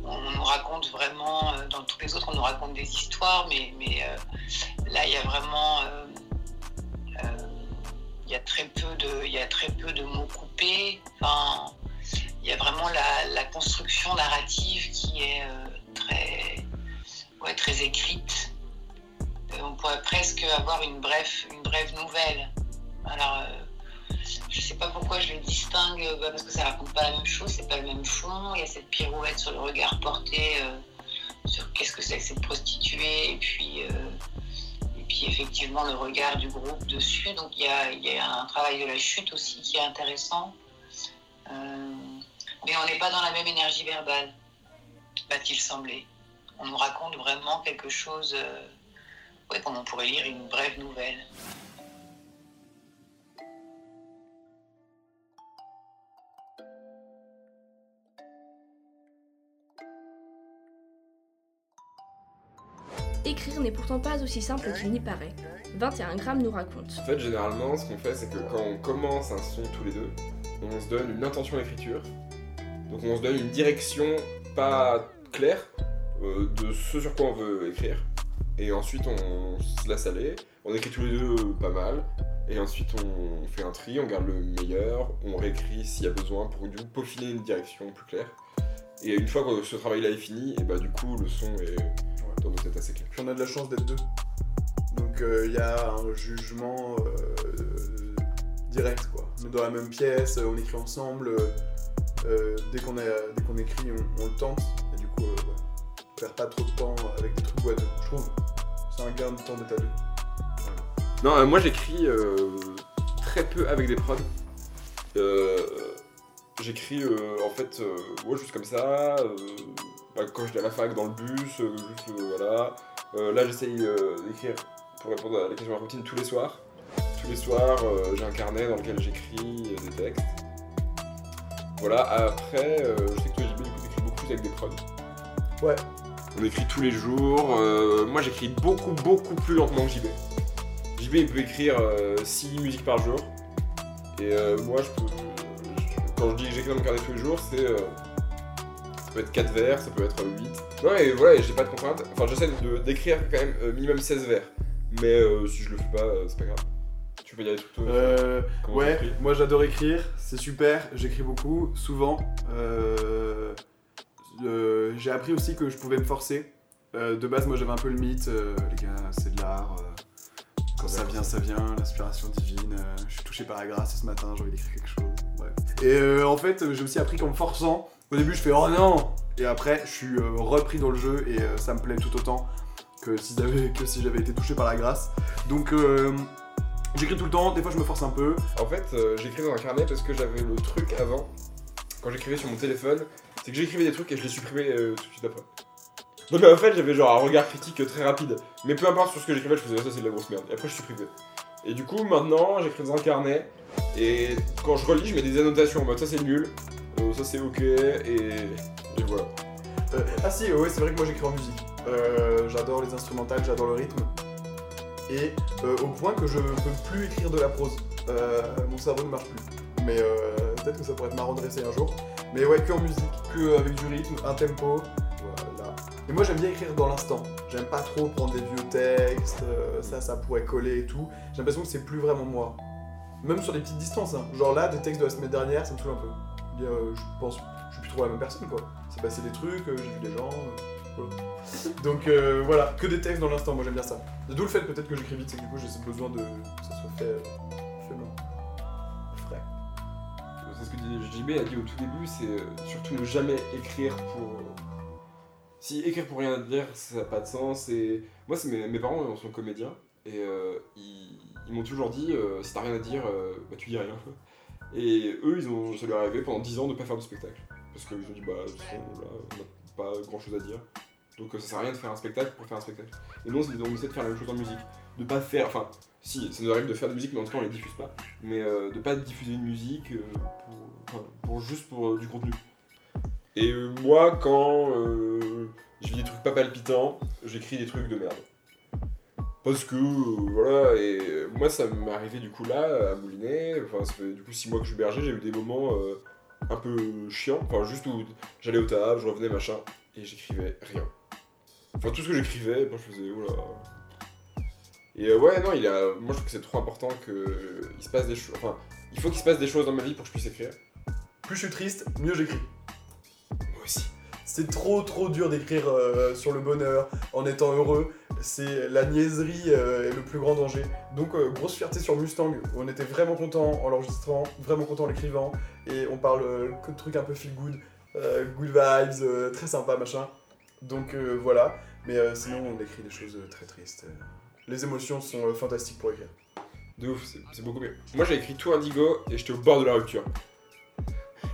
on nous raconte vraiment, euh, dans tous les autres, on nous raconte des histoires, mais, euh, là, il y a vraiment, euh, il y a très peu de, mots coupés. Il y a vraiment la, construction narrative qui est très, très écrite. On pourrait presque avoir une brève, une brève nouvelle. Je sais pas pourquoi je le distingue, euh, parce que ça raconte pas la même chose, c'est pas le même fond. Il y a cette pirouette sur le regard porté euh, sur qu'est-ce que c'est que cette prostituée, et puis, euh, et puis effectivement le regard du groupe dessus. Donc il y a, y a un travail de la chute aussi qui est intéressant. Mais on n'est pas dans la même énergie verbale, va-t-il sembler. On nous raconte vraiment quelque chose, comme on pourrait lire une brève nouvelle. Écrire n'est pourtant pas aussi simple qu'il n'y paraît. 21 grammes nous raconte. En fait, généralement, ce qu'on fait, c'est que quand on commence un son tous les deux, on se donne une intention d'écriture. Donc on se donne une direction pas claire euh, de ce sur quoi on veut écrire. Et ensuite, on se laisse aller. On écrit tous les deux pas mal. Et ensuite, on fait un tri, on garde le meilleur, on réécrit s'il y a besoin pour du coup peaufiner une direction plus claire. Et une fois que ce travail-là est fini, et bah du coup, le son est nos têtes assez clair. Puis on a de la chance d'être deux. Donc il y a un jugement euh, direct quoi. On est dans la même pièce, on écrit ensemble. euh, euh, dès qu'on écrit, on, on le tente. Et du coup, euh, ouais, on perd pas trop de temps avec des trucs boiteux. Je trouve. C'est un gain de temps d'être à deux. Non, euh, moi j'écris euh, très peu avec des prods. Euh, j'écris euh, en fait, euh, ouais, juste comme ça. Bah, quand j'étais à la fac dans le bus, euh, juste euh, voilà. Euh, là j'essaye d'écrire pour répondre à la question de la routine tous les soirs. Tous les soirs, j'ai un carnet dans lequel j'écris des textes. Voilà, après, je sais que toi, JB, du coup, t'écris beaucoup avec des prods. Ouais. On écrit tous les jours. moi, j'écris beaucoup, beaucoup plus lentement que JB. JB, il peut écrire 6 musiques par jour. Et moi, je peux. je- quand je dis que j'écris dans mon carnet tous les jours, c'est. Ça peut être 4 vers, ça peut être 8. Non, et voilà, j'ai pas de contraintes. Enfin, j'essaie de- d'écrire quand même euh, minimum 16 vers. Mais euh, si je le fais pas, euh, c'est pas grave. Tu peux des trucs toi Euh, ouais, moi j'adore écrire, c'est super, j'écris beaucoup, souvent. J'ai appris aussi que je pouvais me forcer. De base, moi j'avais un peu le mythe, les gars, c'est de l'art. quand ça vient, ça vient, l'inspiration divine. je suis touché par la grâce ce matin, j'ai envie d'écrire quelque chose. Et en fait, j'ai aussi appris qu'en me forçant, au début je fais oh non Et après, je suis euh, repris dans le jeu et euh, ça me plaît tout autant que si j'avais été touché par la grâce. Donc euh, j'écris tout le temps, des fois je me force un peu. En fait, j'écris dans un carnet parce que j'avais le truc avant, quand j'écrivais sur mon téléphone, c'est que j'écrivais des trucs et je les supprimais tout de suite après. Donc en fait, j'avais genre un regard critique très rapide. Mais peu importe sur ce que j'écrivais, je faisais ça, c'est de la grosse merde. Et après, je supprimais. Et du coup, maintenant, j'écris dans un carnet. Et quand je relis, je mets des annotations en mode ça c'est nul, euh, ça c'est ok, et, voilà. Euh, ah si, ouais, c'est vrai que moi j'écris en musique. Euh, j'adore les instrumentales, j'adore le rythme. Et euh, au point que je peux plus écrire de la prose. Euh, mon cerveau ne marche plus. Mais euh, peut-être que ça pourrait être marrant de réessayer un jour. Mais ouais, que en musique, que avec du rythme, un tempo. Voilà. Et moi j'aime bien écrire dans l'instant. J'aime pas trop prendre des vieux textes, euh, ça, ça pourrait coller et tout. J'ai l'impression que c'est plus vraiment moi. Même sur des petites distances, hein. genre là, des textes de la semaine dernière, ça me saoule un peu. Dire, euh, je pense, je suis plus trop la même personne quoi. C'est passé des trucs, euh, j'ai vu des gens. voilà. Donc voilà, que des textes dans l'instant, moi j'aime bien ça. D'où le fait peut-être que j'écris vite, c'est que du coup j'ai besoin de que ça soit fait, euh. Frais. C'est ce que JB a dit au tout début, c'est surtout ne jamais écrire pour. Si écrire pour rien dire, ça n'a pas de sens. Et moi, c'est mes, mes parents sont comédiens et euh, ils, ils m'ont toujours dit euh, si t'as rien à dire, euh, bah, tu dis rien. Et eux, ils ont, ça leur est arrivé pendant 10 ans de pas faire de spectacle. Parce qu'ils ont dit bah, de toute façon, là, on n'a pas grand chose à dire. Donc euh, ça sert à rien de faire un spectacle pour faire un spectacle. Et nous, on essaie de faire la même chose en musique. De pas faire. Enfin, si, ça nous arrive de faire de la musique, mais en tout cas, on les diffuse pas. Mais de pas diffuser une musique pour, pour juste pour du contenu. Et moi, quand euh, je vis des trucs pas palpitants, j'écris des trucs de merde. Parce que, euh, voilà, et moi, ça m'est arrivé du coup là, à Moulinet. Enfin, ça fait du coup 6 mois que je suis berger, j'ai eu des moments euh, un peu chiants. Enfin, juste où j'allais au taf, je revenais, machin, et j'écrivais rien. Enfin, tout ce que j'écrivais, je faisais, oula. Et euh, ouais, non, il a, moi, je trouve que c'est trop important que il se passe des choses. Enfin, il faut qu'il se passe des choses dans ma vie pour que je puisse écrire. Plus je suis triste, mieux j'écris. C'est trop trop dur d'écrire euh, sur le bonheur en étant heureux. C'est la niaiserie euh, est le plus grand danger. Donc euh, grosse fierté sur Mustang. On était vraiment content en l'enregistrant, vraiment content en l'écrivant. Et on parle euh, de trucs un peu feel good, euh, good vibes, euh, très sympa machin. Donc euh, voilà. Mais euh, sinon on écrit des choses euh, très tristes. Les émotions sont euh, fantastiques pour écrire. De ouf, c'est beaucoup mieux. Moi j'ai écrit tout indigo et j'étais au bord de la rupture.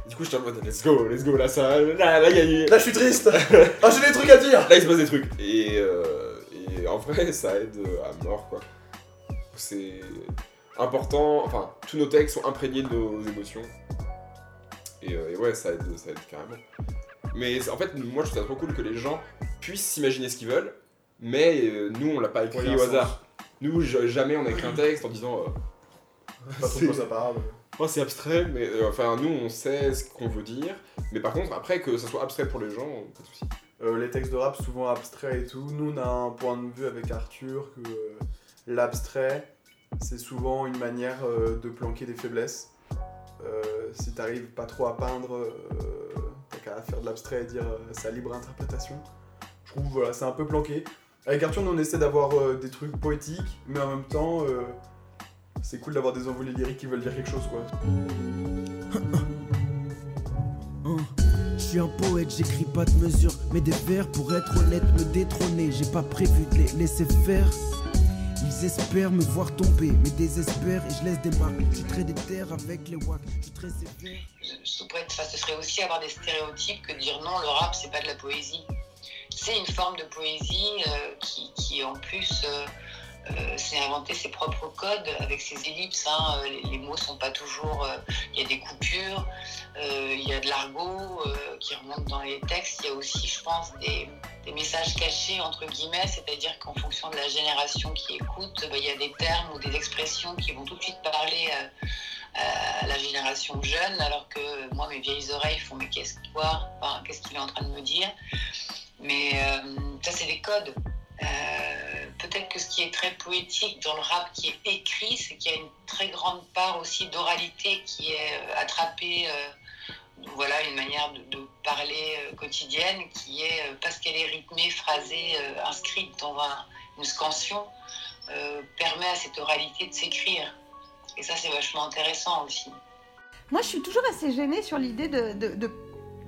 Du coup j'étais en mode let's go, let's go, là ça. Là, là, y a- Là je suis triste Ah j'ai des trucs à dire Là il se passe des trucs. Et, euh, et en vrai ça aide à mort quoi. C'est important, enfin tous nos textes sont imprégnés de nos émotions. Et, euh, et ouais ça aide, ça aide carrément. Mais en fait moi je trouve ça trop cool que les gens puissent s'imaginer ce qu'ils veulent, mais euh, nous on l'a pas écrit au sens. hasard. Nous jamais on a écrit un texte en disant... euh, Pas trop quoi ça parle. Oh, c'est abstrait, mais euh, enfin, nous, on sait ce qu'on veut dire. Mais par contre, après, que ça soit abstrait pour les gens, pas de soucis. Euh, les textes de rap souvent abstraits et tout. Nous on a un point de vue avec Arthur que euh, l'abstrait c'est souvent une manière de planquer des faiblesses. Si t'arrives pas trop à peindre, t'as qu'à faire de l'abstrait et dire à libre interprétation. Je trouve voilà c'est un peu planqué. Avec Arthur nous on essaie d'avoir des trucs poétiques, mais en même temps c'est cool d'avoir des envolées lyriques qui veulent dire quelque chose quoi. Je suis un poète, j'écris pas de mesure, mais des vers pour être honnête me détrôner. J'ai pas prévu de les laisser faire. Ils espèrent me voir tomber, mais désespèrent et je laisse des marques. Je trait des terres avec les wacks, je suis très sévère. ce, serait aussi avoir des stéréotypes que de dire non, le rap, c'est pas de la poésie. C'est une forme de poésie euh, qui, qui, en plus, euh, euh, s'est inventé ses propres codes avec ses ellipses. hein. Euh, Les, les mots sont pas toujours. euh, Il y a des coupures, il y a de l'argot qui remonte dans les textes. Il y a aussi, je pense, des, messages cachés, entre guillemets, c'est-à-dire qu'en fonction de la génération qui écoute, bah, il y a des termes ou des expressions qui vont tout de suite parler. à la génération jeune, alors que moi, mes vieilles oreilles font mais qu'est-ce qu'il Enfin, Qu'est-ce qu'il est en train de me dire? Mais ça, c'est des codes. Peut-être que ce qui est très poétique dans le rap qui est écrit, c'est qu'il y a une très grande part aussi d'oralité qui est euh, attrapée. euh, voilà, une manière de, parler euh, quotidienne qui est, parce qu'elle est rythmée, phrasée, inscrite dans un- une scansion, permet à cette oralité de s'écrire. Et ça, c'est vachement intéressant aussi. Moi, je suis toujours assez gênée sur l'idée de,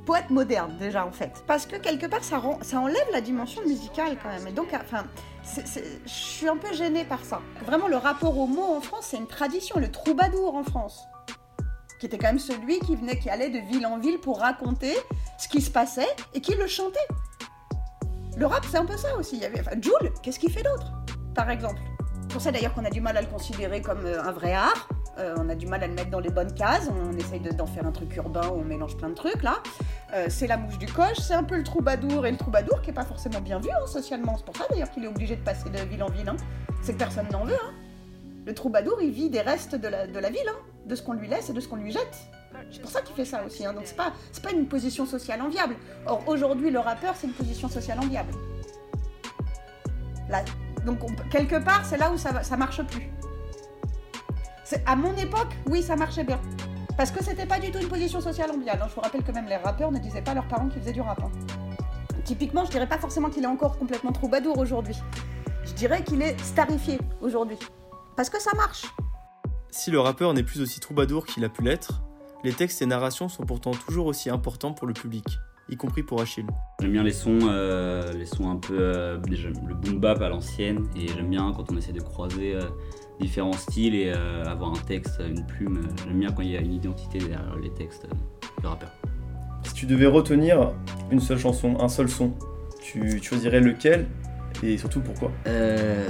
poète moderne, déjà, en fait. Parce que quelque part, ça, enlève la dimension musicale, quand même. Et donc, enfin, je suis un peu gênée par ça. Vraiment, le rapport au mot en France, c'est une tradition. Le troubadour en France, qui était quand même celui qui venait, qui allait de ville en ville pour raconter ce qui se passait et qui le chantait. Le rap, c'est un peu ça aussi. Il y avait, enfin, Jul, qu'est-ce qu'il fait d'autre, par exemple? Pour ça d'ailleurs qu'on a du mal à le considérer comme euh, un vrai art. Euh, on a du mal à le mettre dans les bonnes cases. On essaye de- d'en faire un truc urbain on mélange plein de trucs là. Euh, c'est la mouche du coche, c'est un peu le troubadour et le troubadour qui est pas forcément bien vu hein, socialement. C'est pour ça d'ailleurs qu'il est obligé de passer de ville en ville. hein. C'est que personne n'en veut. hein. Le troubadour, il vit des restes de la, ville, de ce qu'on lui laisse et de ce qu'on lui jette. C'est pour ça qu'il fait ça aussi. Donc c'est pas, pas une position sociale enviable. Or aujourd'hui, le rappeur, c'est une position sociale enviable. Donc quelque part, c'est là où ça, ça marche plus. À mon époque, oui, ça marchait bien. Parce que c'était pas du tout une position sociale enviable. hein. Je vous rappelle que même les rappeurs ne disaient pas à leurs parents qu'ils faisaient du rap. hein. Typiquement, je dirais pas forcément qu'il est encore complètement troubadour aujourd'hui. Je dirais qu'il est starifié aujourd'hui. Parce que ça marche. Si le rappeur n'est plus aussi troubadour qu'il a pu l'être, les textes et narrations sont pourtant toujours aussi importants pour le public, y compris pour Achille. J'aime bien les sons, euh, les sons un peu euh, déjà, le boom bap à l'ancienne et j'aime bien quand on essaie de croiser euh, différents styles et euh, avoir un texte, une plume. euh, J'aime bien quand il y a une identité derrière les textes euh, du rappeur. Si tu devais retenir une seule chanson, un seul son, tu choisirais lequel et surtout pourquoi? Euh,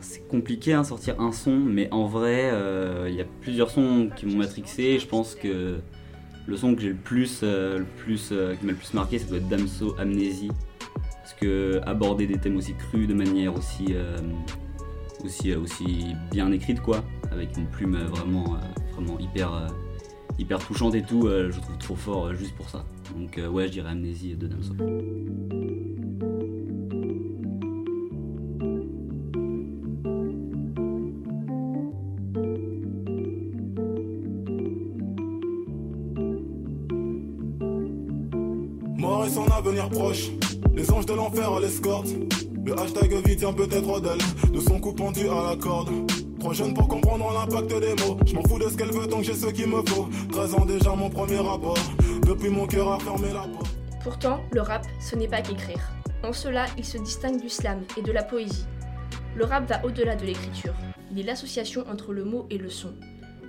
c'est compliqué à sortir un son, mais en vrai, euh, il y a plusieurs sons qui m'ont matrixé. Je pense que le son que j'ai le plus, euh, le plus euh, qui m'a le plus marqué, ça doit être Damso Amnésie. Parce que aborder des thèmes aussi crus de manière aussi, euh, aussi, euh, aussi bien écrite, quoi, avec une plume euh, vraiment, euh, vraiment hyper, hyper touchante et tout, je trouve trop fort juste pour ça. Donc ouais, je dirais Amnésie de Damso. Mort et son avenir proche. Les anges de l'enfer à l'escorte. Le hashtag vie tient peut-être d'elle. De son coup pendu à la corde. Trop jeune pour comprendre l'impact des mots. Je m'en fous de ce qu'elle veut tant que j'ai ce qu'il me faut. 13 ans déjà mon premier rapport. Depuis mon cœur a fermé la porte. Pourtant, le rap, ce n'est pas qu'écrire. En cela, il se distingue du slam et de la poésie. Le rap va au-delà de l'écriture. Il est l'association entre le mot et le son.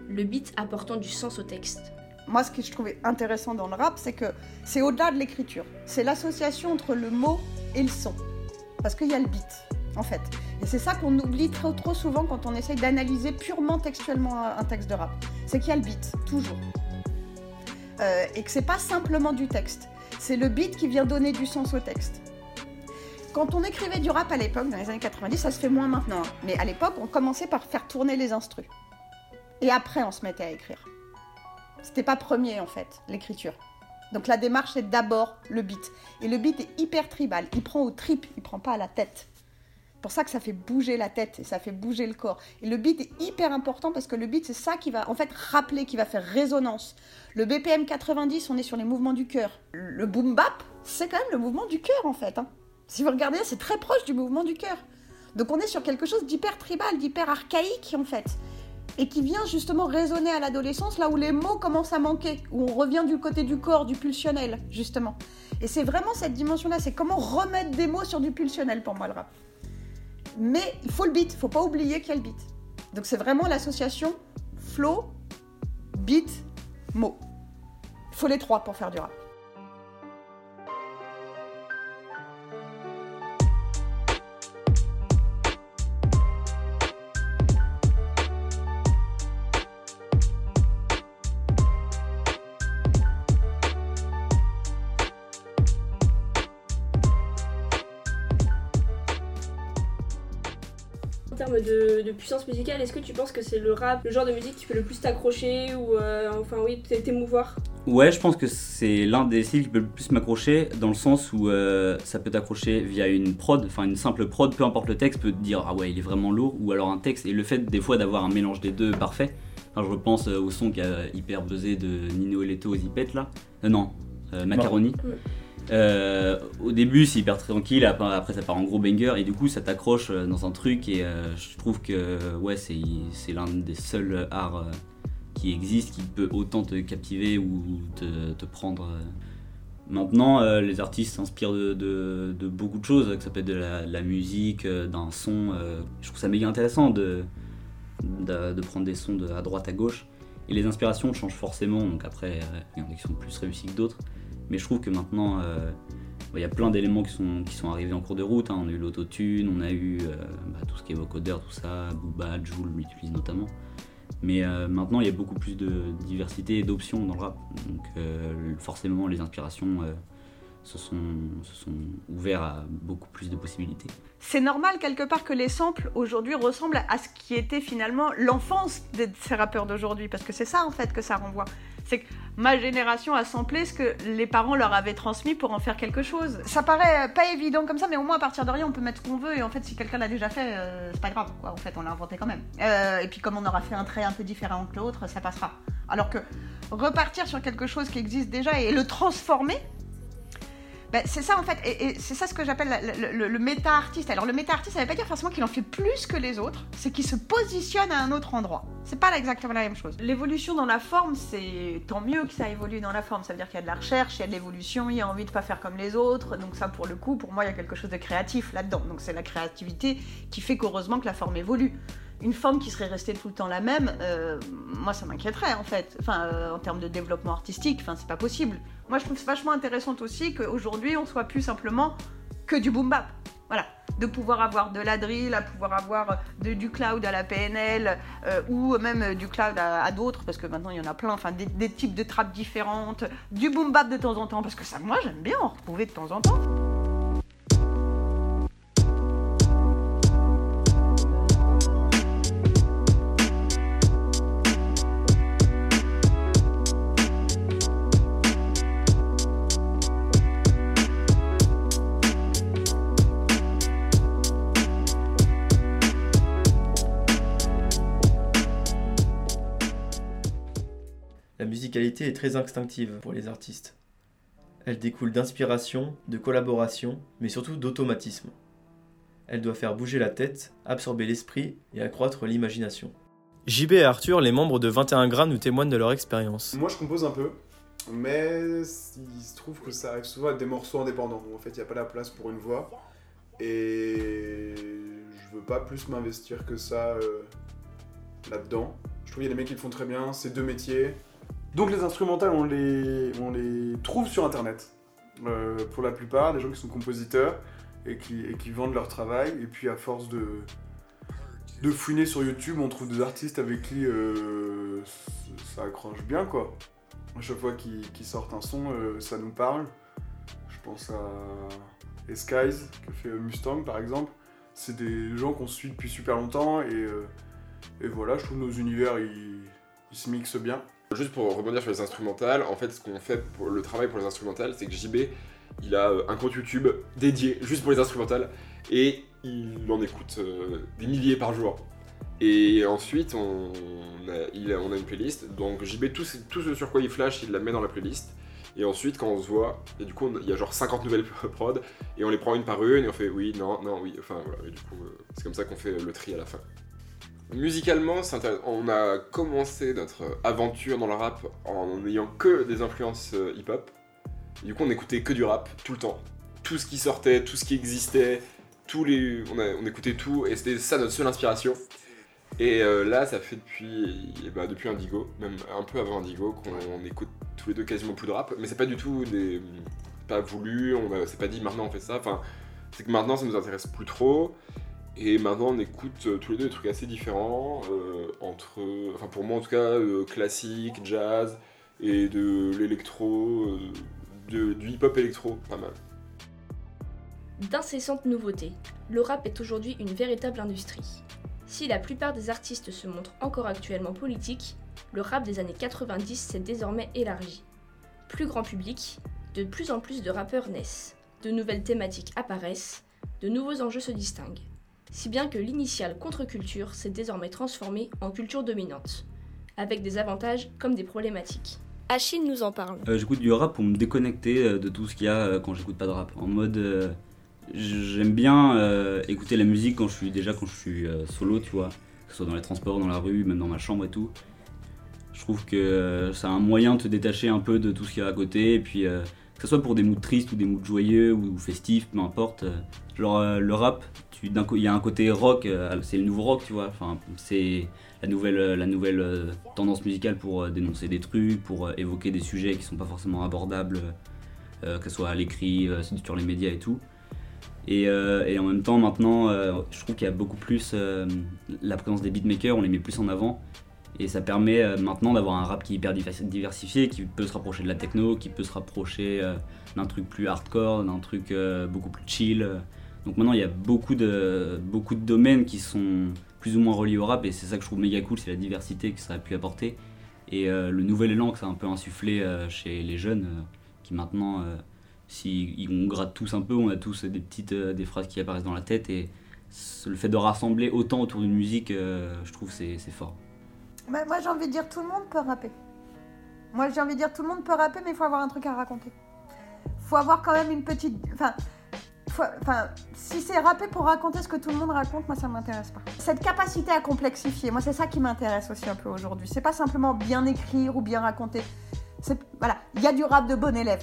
Le beat apportant du sens au texte. Moi, ce que je trouvais intéressant dans le rap, c'est que c'est au-delà de l'écriture. C'est l'association entre le mot et le son. Parce qu'il y a le beat, en fait. Et c'est ça qu'on oublie trop, trop souvent quand on essaye d'analyser purement textuellement un texte de rap. C'est qu'il y a le beat, toujours. Euh, et que c'est pas simplement du texte. C'est le beat qui vient donner du sens au texte. Quand on écrivait du rap à l'époque, dans les années 90, ça se fait moins maintenant. hein. Mais à l'époque, on commençait par faire tourner les instrus. Et après, on se mettait à écrire. C'était pas premier en fait, l'écriture. Donc la démarche c'est d'abord le beat. Et le beat est hyper tribal. Il prend au trip, il prend pas à la tête. Pour ça que ça fait bouger la tête et ça fait bouger le corps. Et le beat est hyper important parce que le beat c'est ça qui va en fait rappeler, qui va faire résonance. Le BPM 90, on est sur les mouvements du cœur. Le boom bap, c'est quand même le mouvement du cœur en fait. hein. Si vous regardez, c'est très proche du mouvement du cœur. Donc on est sur quelque chose d'hyper tribal, d'hyper archaïque en fait et qui vient justement résonner à l'adolescence, là où les mots commencent à manquer, où on revient du côté du corps, du pulsionnel, justement. Et c'est vraiment cette dimension-là, c'est comment remettre des mots sur du pulsionnel pour moi le rap. Mais il faut le beat, il faut pas oublier qu'il y a le beat. Donc c'est vraiment l'association flow, beat, mot. Il faut les trois pour faire du rap. Puissance musicale, est-ce que tu penses que c'est le rap, le genre de musique qui peut le plus t'accrocher ou euh, enfin oui, t'émouvoir? Ouais, je pense que c'est l'un des styles qui peut le plus m'accrocher, dans le sens où euh, ça peut t'accrocher via une prod, enfin une simple prod, peu importe le texte, peut te dire ah ouais, il est vraiment lourd, ou alors un texte, et le fait des fois d'avoir un mélange des deux parfait. Enfin, je repense euh, au son qui a hyper buzzé de Nino et Leto aux Zipette là. Euh, non, euh, Macaroni. Ouais. Euh, au début, c'est hyper tranquille, après, ça part en gros banger, et du coup, ça t'accroche euh, dans un truc, et euh, je trouve que ouais, c'est l'un des seuls arts qui existe, qui peut autant te captiver ou te, prendre. Maintenant, les artistes s'inspirent de, beaucoup de choses, que ça peut être de la, musique, d'un son. je trouve ça méga intéressant de, prendre des sons de, à droite, à gauche. Et les inspirations changent forcément, donc après, il y en a qui sont plus réussis que d'autres. Mais je trouve que maintenant, euh, bah, il y a plein d'éléments qui sont, qui sont arrivés en cours de route. hein. On a eu l'autotune, on a eu euh, bah, tout ce qui est vocodeur, tout ça, Booba, Joule l'utilise notamment. Mais euh, maintenant, il y a beaucoup plus de diversité et d'options dans le rap. Donc forcément, les inspirations se, sont, se sont ouvertes à beaucoup plus de possibilités. C'est normal quelque part que les samples aujourd'hui ressemblent à ce qui était finalement l'enfance de ces rappeurs d'aujourd'hui, parce que c'est ça en fait que ça renvoie. C'est que ma génération a samplé ce que les parents leur avaient transmis pour en faire quelque chose. Ça paraît euh, pas évident comme ça, mais au moins à partir de rien, on peut mettre ce qu'on veut. Et en fait, si quelqu'un l'a déjà fait, euh, c'est pas grave. Quoi. En fait, on l'a inventé quand même. Euh, et puis, comme on aura fait un trait un peu différent que l'autre, ça passera. Alors que repartir sur quelque chose qui existe déjà et le transformer, ben, c'est ça en fait, et, c'est ça ce que j'appelle le, le- le méta-artiste. Alors le méta-artiste, ça veut pas dire forcément qu'il en fait plus que les autres, c'est qu'il se positionne à un autre endroit. C'est pas exactement la même chose. L'évolution dans la forme, c'est tant mieux que ça évolue dans la forme. Ça veut dire qu'il y a de la recherche, il y a de l'évolution, il y a envie de pas faire comme les autres. Donc ça, pour le coup, pour moi, il y a quelque chose de créatif là-dedans. Donc c'est la créativité qui fait qu'heureusement que la forme évolue. Une forme qui serait restée tout le temps la même, euh, moi ça m'inquiéterait en fait. Enfin, euh, en termes de développement artistique, enfin c'est pas possible. Moi je trouve c'est vachement intéressant aussi qu'aujourd'hui on soit plus simplement que du boom bap. Voilà, de pouvoir avoir de la drill, à pouvoir avoir de- du cloud à la PNL, euh, ou même du cloud à, d'autres, parce que maintenant il y en a plein, enfin des, des types de trappes différentes, du boom bap de temps en temps, parce que ça, moi j'aime bien en retrouver de temps en temps. Musicalité est très instinctive pour les artistes. Elle découle d'inspiration, de collaboration, mais surtout d'automatisme. Elle doit faire bouger la tête, absorber l'esprit et accroître l'imagination. JB et Arthur, les membres de 21 grammes, nous témoignent de leur expérience. Moi, je compose un peu, mais il se trouve que ça arrive souvent à des morceaux indépendants où en fait il n'y a pas la place pour une voix et je veux pas plus m'investir que ça euh, là-dedans. Je trouve qu'il y a des mecs qui le font très bien, c'est deux métiers. Donc les instrumentales, on les, trouve sur internet euh, pour la plupart, des gens qui sont compositeurs et qui, vendent leur travail. Et puis à force de, fouiner sur YouTube, on trouve des artistes avec qui euh, ça accroche bien quoi. À chaque fois qu'ils sortent un son, euh, ça nous parle. Je pense à Eskies, qui a fait Mustang par exemple. C'est des gens qu'on suit depuis super longtemps et, voilà, je trouve nos univers ils se mixent bien. Juste pour rebondir sur les instrumentales, en fait, ce qu'on fait pour le travail pour les instrumentales, c'est que JB, il a euh, un compte YouTube dédié juste pour les instrumentales et il en écoute euh, des milliers par jour. Et ensuite, on a, une playlist. Donc JB, tout, ce- sur quoi il flash, il la met dans la playlist. Et ensuite, quand on se voit, et du coup, il y a genre 50 nouvelles prod, et on les prend une par une, et on fait oui, non, non, oui. Enfin voilà, et du coup, euh, c'est comme ça qu'on fait le tri à la fin. Musicalement, on a commencé notre aventure dans le rap en n'ayant que des influences euh, hip-hop. Du coup, on écoutait que du rap tout le temps. Tout ce qui sortait, tout ce qui existait, tous les, on, écoutait tout, et c'était ça notre seule inspiration. Et euh, là, ça fait depuis, ben, depuis Indigo, même un peu avant Indigo, qu'on écoute tous les deux quasiment plus de rap. Mais c'est pas du tout des, pas voulu, on c'est pas dit maintenant on fait ça. Enfin, c'est que maintenant ça nous intéresse plus trop. Et maintenant, on écoute euh, tous les deux des trucs assez différents, euh, entre, enfin pour moi en tout cas, euh, classique, jazz et de l'électro, du hip-hop électro, pas mal. D'incessantes nouveautés, le rap est aujourd'hui une véritable industrie. Si la plupart des artistes se montrent encore actuellement politiques, le rap des années 90 s'est désormais élargi. Plus grand public, de plus en plus de rappeurs naissent, de nouvelles thématiques apparaissent, de nouveaux enjeux se distinguent. Si bien que l'initiale contre-culture s'est désormais transformée en culture dominante, avec des avantages comme des problématiques. Achille nous en parle. Euh, j'écoute du rap pour me déconnecter euh, de tout ce qu'il y a euh, quand j'écoute pas de rap. En mode, euh, j'aime bien euh, écouter la musique quand je suis déjà quand je suis euh, solo, tu vois, que ce soit dans les transports, dans la rue, même dans ma chambre et tout. Je trouve que c'est un moyen de te détacher un peu de tout ce qu'il y a à côté, et puis euh, que ce soit pour des moods tristes ou des moods joyeux ou, festifs, peu importe. euh, genre euh, le rap, il y a un côté rock, euh, c'est le nouveau rock, tu vois. Enfin, c'est la nouvelle, la nouvelle tendance musicale pour dénoncer des trucs, pour évoquer des sujets qui sont pas forcément abordables, que ce soit à l'écrit, sur les médias et tout. Et, en même temps, maintenant, je trouve qu'il y a beaucoup plus la présence des beatmakers, on les met plus en avant. Et ça permet euh, maintenant d'avoir un rap qui est hyper divers- diversifié, qui peut se rapprocher de la techno, qui peut se rapprocher euh, d'un truc plus hardcore, d'un truc euh, beaucoup plus chill. Donc maintenant, il y a beaucoup de, beaucoup de domaines qui sont plus ou moins reliés au rap, et c'est ça que je trouve méga cool, c'est la diversité que ça a pu apporter. Et le nouvel élan que ça a un peu insufflé chez les jeunes, qui maintenant, si on gratte tous un peu, on a tous des petites des phrases qui apparaissent dans la tête. Et le fait de rassembler autant autour d'une musique, je trouve c'est fort. Bah, moi, j'ai envie de dire tout le monde peut rapper. Moi, j'ai envie de dire tout le monde peut rapper, mais il faut avoir un truc à raconter. faut avoir quand même une petite. Enfin, enfin si c'est rapper pour raconter ce que tout le monde raconte, moi, ça m'intéresse pas. Cette capacité à complexifier, moi, c'est ça qui m'intéresse aussi un peu aujourd'hui. C'est pas simplement bien écrire ou bien raconter. Voilà, il y a du rap de bon élève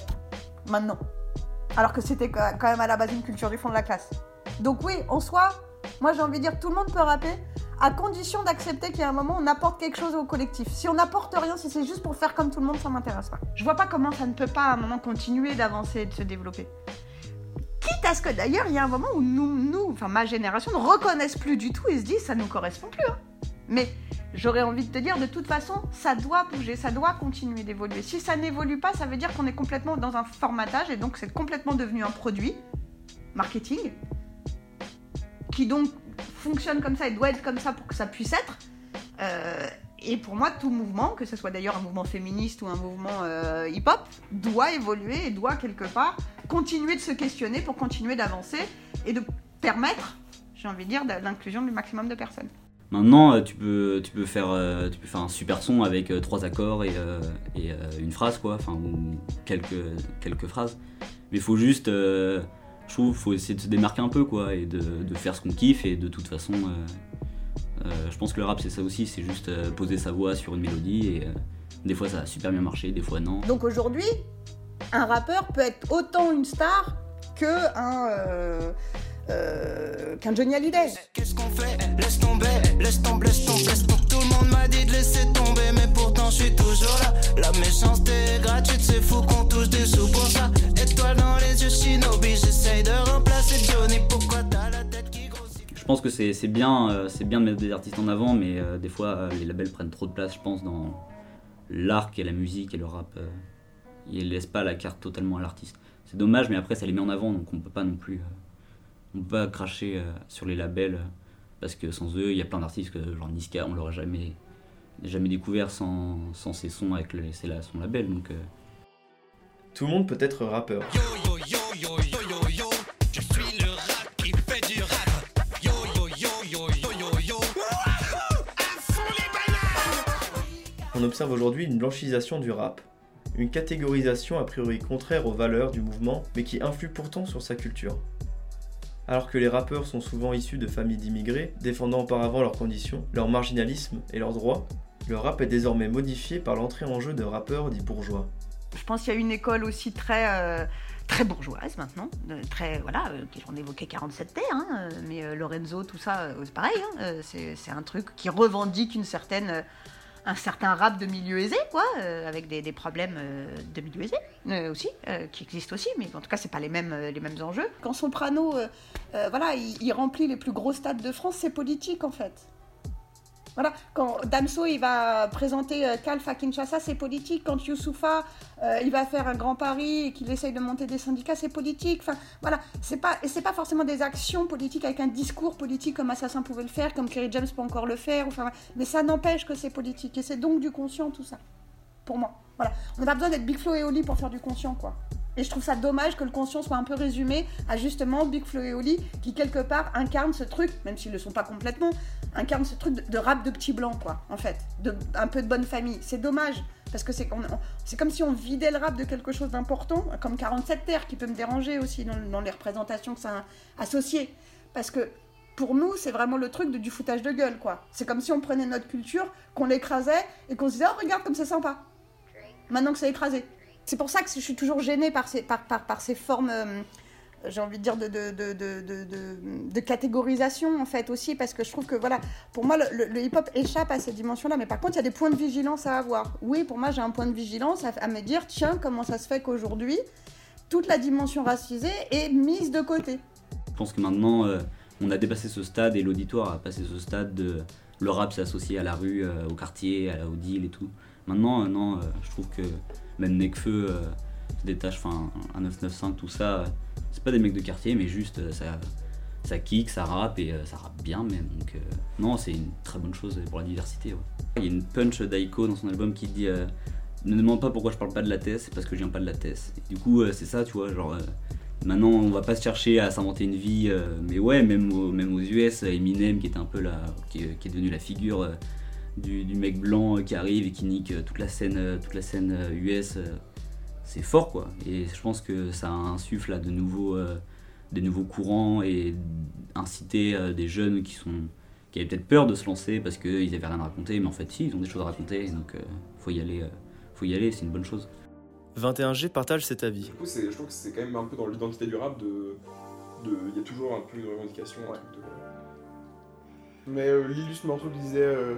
maintenant, alors que c'était quand même à la base une culture du fond de la classe. Donc oui, en soi, moi j'ai envie de dire tout le monde peut rapper, à condition d'accepter qu'il y a un moment on apporte quelque chose au collectif. Si on n'apporte rien, si c'est juste pour faire comme tout le monde, ça m'intéresse pas. Je vois pas comment ça ne peut pas à un moment continuer d'avancer et de se développer. Quitte à ce que d'ailleurs il y a un moment où nous, nous, enfin ma génération, ne reconnaissent plus du tout et se disent ça nous correspond plus. hein. Mais j'aurais envie de te dire de toute façon, ça doit bouger, ça doit continuer d'évoluer. Si ça n'évolue pas, ça veut dire qu'on est complètement dans un formatage et donc c'est complètement devenu un produit marketing qui donc fonctionne comme ça et doit être comme ça pour que ça puisse être. Euh, et pour moi, tout mouvement, que ce soit d'ailleurs un mouvement féministe ou un mouvement euh, hip-hop, doit évoluer et doit quelque part continuer de se questionner pour continuer d'avancer et de permettre, j'ai envie de dire, l'inclusion du maximum de personnes. Maintenant, euh, tu peux, tu peux, faire, tu un super son avec trois accords et, une phrase, quoi, enfin, ou quelques, quelques phrases. Mais il faut juste, je trouve, faut essayer de se démarquer un peu, quoi, et de, faire ce qu'on kiffe. Et de toute façon, euh, euh, je pense que le rap, c'est ça aussi, c'est juste euh, poser sa voix sur une mélodie. Et des fois, ça a super bien marché, des fois, non. Donc aujourd'hui, un rappeur peut être autant une star que un euh, euh, qu'un Johnny Hallyday. Qu'est-ce qu'on fait? Laisse tomber, laisse tomber, laisse tomber, laisse tomber. Tout le monde m'a dit de laisser tomber, mais pourtant je suis toujours là. La méchanceté est gratuite, c'est fou qu'on touche des sous pour ça. Étoile dans les yeux, Shinobi, j'essaye de remplacer Johnny. Pourquoi t'as la tête qui grossit? Je pense que c'est bien, euh, c'est bien de mettre des artistes en avant, mais euh, des fois, euh, les labels prennent trop de place, je pense, dans l'art et la musique et le rap. euh, ils laissent pas la carte totalement à l'artiste. C'est dommage, mais après, ça les met en avant, donc on peut pas non plus. Euh, on peut pas cracher euh, sur les labels, euh, parce que sans eux, il y a plein d'artistes, que, genre Niska, on l'aurait jamais, jamais découvert sans, sans ses sons avec le, ses la- son label. Donc, euh, Tout le monde peut être rappeur. Yo yo yo yo yo yo, je suis le rap qui fait du rap. Yo yo yo yo yo yo yo. À fond les bananes On observe aujourd'hui une blanchisation du rap, une catégorisation a priori contraire aux valeurs du mouvement, mais qui influe pourtant sur sa culture. Alors que les rappeurs sont souvent issus de familles d'immigrés, défendant auparavant leurs conditions, leur marginalisme et leurs droits, le rap est désormais modifié par l'entrée en jeu de rappeurs dits bourgeois. Je pense qu'il y a une école aussi très, euh, bourgeoise maintenant, très voilà, euh, j'en évoquais 47 terres, hein, euh, mais euh, Lorenzo, tout ça, euh, c'est pareil, hein, c'est un truc qui revendique une certaine, un certain rap de milieu aisé, quoi, euh, avec des, des problèmes euh, de milieu aisé euh, aussi, qui existent aussi, mais en tout cas, c'est pas les mêmes, les mêmes enjeux. Quand Soprano, voilà, il, il remplit les plus gros stades de France, c'est politique en fait. Voilà, quand Damso il va présenter euh, Calf à Kinshasa, c'est politique. Quand Youssoufa euh, il va faire un grand pari et qu'il essaye de monter des syndicats, c'est politique. Enfin, voilà, c'est pas, c'est pas forcément des actions politiques avec un discours politique comme Assassin pouvait le faire, comme Kerry James peut encore le faire. Mais ça n'empêche que c'est politique et c'est donc du conscient tout ça. Pour moi, voilà, on n'a pas besoin d'être Big Flo et Oli pour faire du conscient, quoi. Et je trouve ça dommage que le conscient soit un peu résumé à justement Big Flo et Oli qui quelque part incarnent ce truc, même s'ils le sont pas complètement, incarnent ce truc de, de rap de petits blancs quoi, en fait, de un peu de bonne famille. C'est dommage parce que c'est comme si on vidait le rap de quelque chose d'important, comme 47 terres qui peut me déranger aussi dans, dans les représentations que ça a associées, parce que pour nous, c'est vraiment le truc de, du foutage de gueule, quoi. C'est comme si on prenait notre culture, qu'on l'écrasait et qu'on se disait, oh, regarde comme c'est sympa. Maintenant que c'est écrasé. C'est pour ça que je suis toujours gênée par ces, par, par, par ces formes, euh, j'ai envie de dire, de, de, de, de, catégorisation, en fait, aussi, parce que je trouve que, voilà, pour moi, le, hip-hop échappe à cette dimension-là, mais par contre, il y a des points de vigilance à avoir. Oui, pour moi, j'ai un point de vigilance à, à me dire, tiens, comment ça se fait qu'aujourd'hui, toute la dimension racisée est mise de côté Je pense que maintenant, euh, on a dépassé ce stade et l'auditoire a passé ce stade de le rap s'est associé à la rue, euh, au quartier, à la au deal et tout. Maintenant, euh, non, euh, je trouve que même Necfeu euh, se détache, enfin, un 995, tout ça, c'est pas des mecs de quartier, mais juste ça, ça kick, ça rappe et ça rappe bien même. Donc non, c'est une très bonne chose pour la diversité. Il y a une punch d'Aiko dans son album qui dit Ne demande pas pourquoi je parle pas de la thèse, c'est parce que je viens pas de la thèse. Et du coup, c'est ça, tu vois, genre. Maintenant, on va pas se chercher à s'inventer une vie, mais ouais, même, au- même aux US, Eminem, qui est un peu la, qui, qui est devenu la figure du, du mec blanc euh, qui arrive et qui nique euh, toute la scène, euh, toute la scène US, c'est fort quoi. Et je pense que ça insuffle à de nouveaux, des nouveaux courants et inciter des jeunes qui sont, qui avaient peut-être peur de se lancer parce qu'ils avaient rien à raconter, mais en fait si, ils ont des choses à raconter, donc euh, faut y aller, euh, faut y aller, c'est une bonne chose. 21G partage cet avis. Du coup, c'est- je trouve que c'est quand même un peu dans l'identité du rap de. de- Il y a toujours un peu une revendication. de- Mais euh, l'illustre morceau disait euh,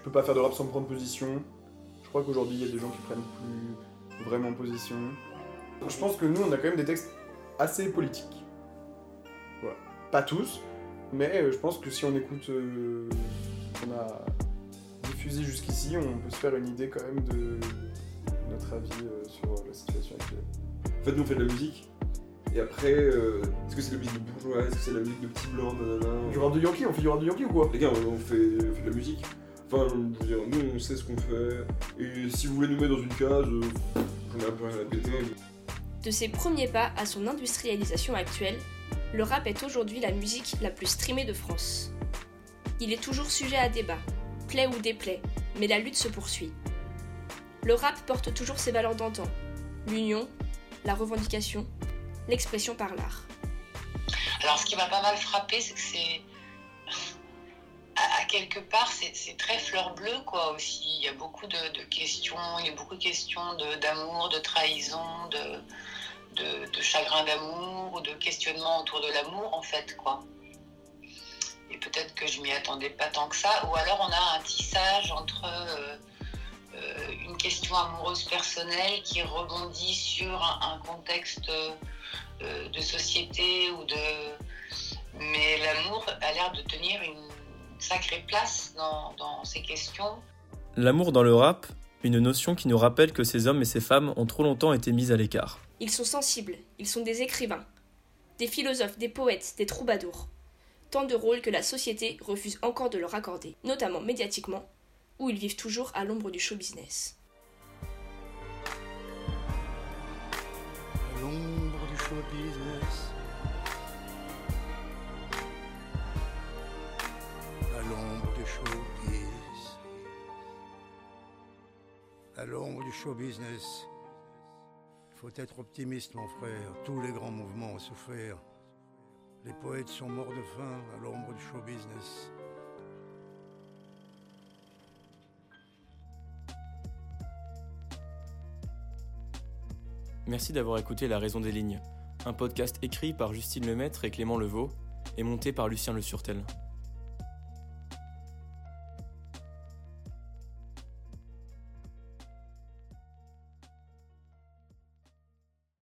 Tu peux pas faire de rap sans prendre position. Je crois qu'aujourd'hui il y a des gens qui prennent plus vraiment position. Je pense que nous on a quand même des textes assez politiques. Voilà. Pas tous, mais euh, je pense que si on écoute euh, ce qu'on a diffusé jusqu'ici, on peut se faire une idée quand même de notre avis euh, sur la situation actuelle. En fait, nous on fait de la musique. Et après, euh, est-ce que c'est de la musique de bourgeois? Est-ce que c'est de la musique de petits blancs? Nanana Du rap de Yankee, on fait du rap de Yankee ou quoi? Les gars, on, on fait, on fait de la musique. Enfin, je veux dire, nous on sait ce qu'on fait. Et si vous voulez nous mettre dans une case, euh, j'en ai un peu rien à péter. De ses premiers pas à son industrialisation actuelle, le rap est aujourd'hui la musique la plus streamée de France. Il est toujours sujet à débat, plaît ou déplaît, mais la lutte se poursuit. Le rap porte toujours ses valeurs d'antan l'union, la revendication, l'expression par l'art. Alors, ce qui m'a pas mal frappé, c'est que c'est. Quelque part, c'est très fleur bleue, quoi, aussi. Il y a beaucoup de, questions, il y a beaucoup de questions d'amour, de, trahison, de, de, chagrin d'amour, ou de questionnement autour de l'amour, en fait, quoi. Et peut-être que je m'y attendais pas tant que ça. Ou alors, on a un tissage entre. euh, euh, une question amoureuse personnelle qui rebondit sur un, un contexte euh, de société ou de. Mais l'amour a l'air de tenir une sacrée place dans, dans ces questions. L'amour dans le rap, une notion qui nous rappelle que ces hommes et ces femmes ont trop longtemps été mis à l'écart. Ils sont sensibles, ils sont des écrivains, des philosophes, des poètes, des troubadours. Tant de rôles que la société refuse encore de leur accorder, notamment médiatiquement, où ils vivent toujours à l'ombre du show business. À l'ombre du show business. À l'ombre du show business. Faut être optimiste, mon frère. Tous les grands mouvements ont souffert. Les poètes sont morts de faim à l'ombre du show business. Merci d'avoir écouté La Raison des Lignes, un podcast écrit par Justine Lemaître et Clément Levaux et monté par Lucien Le Surtel.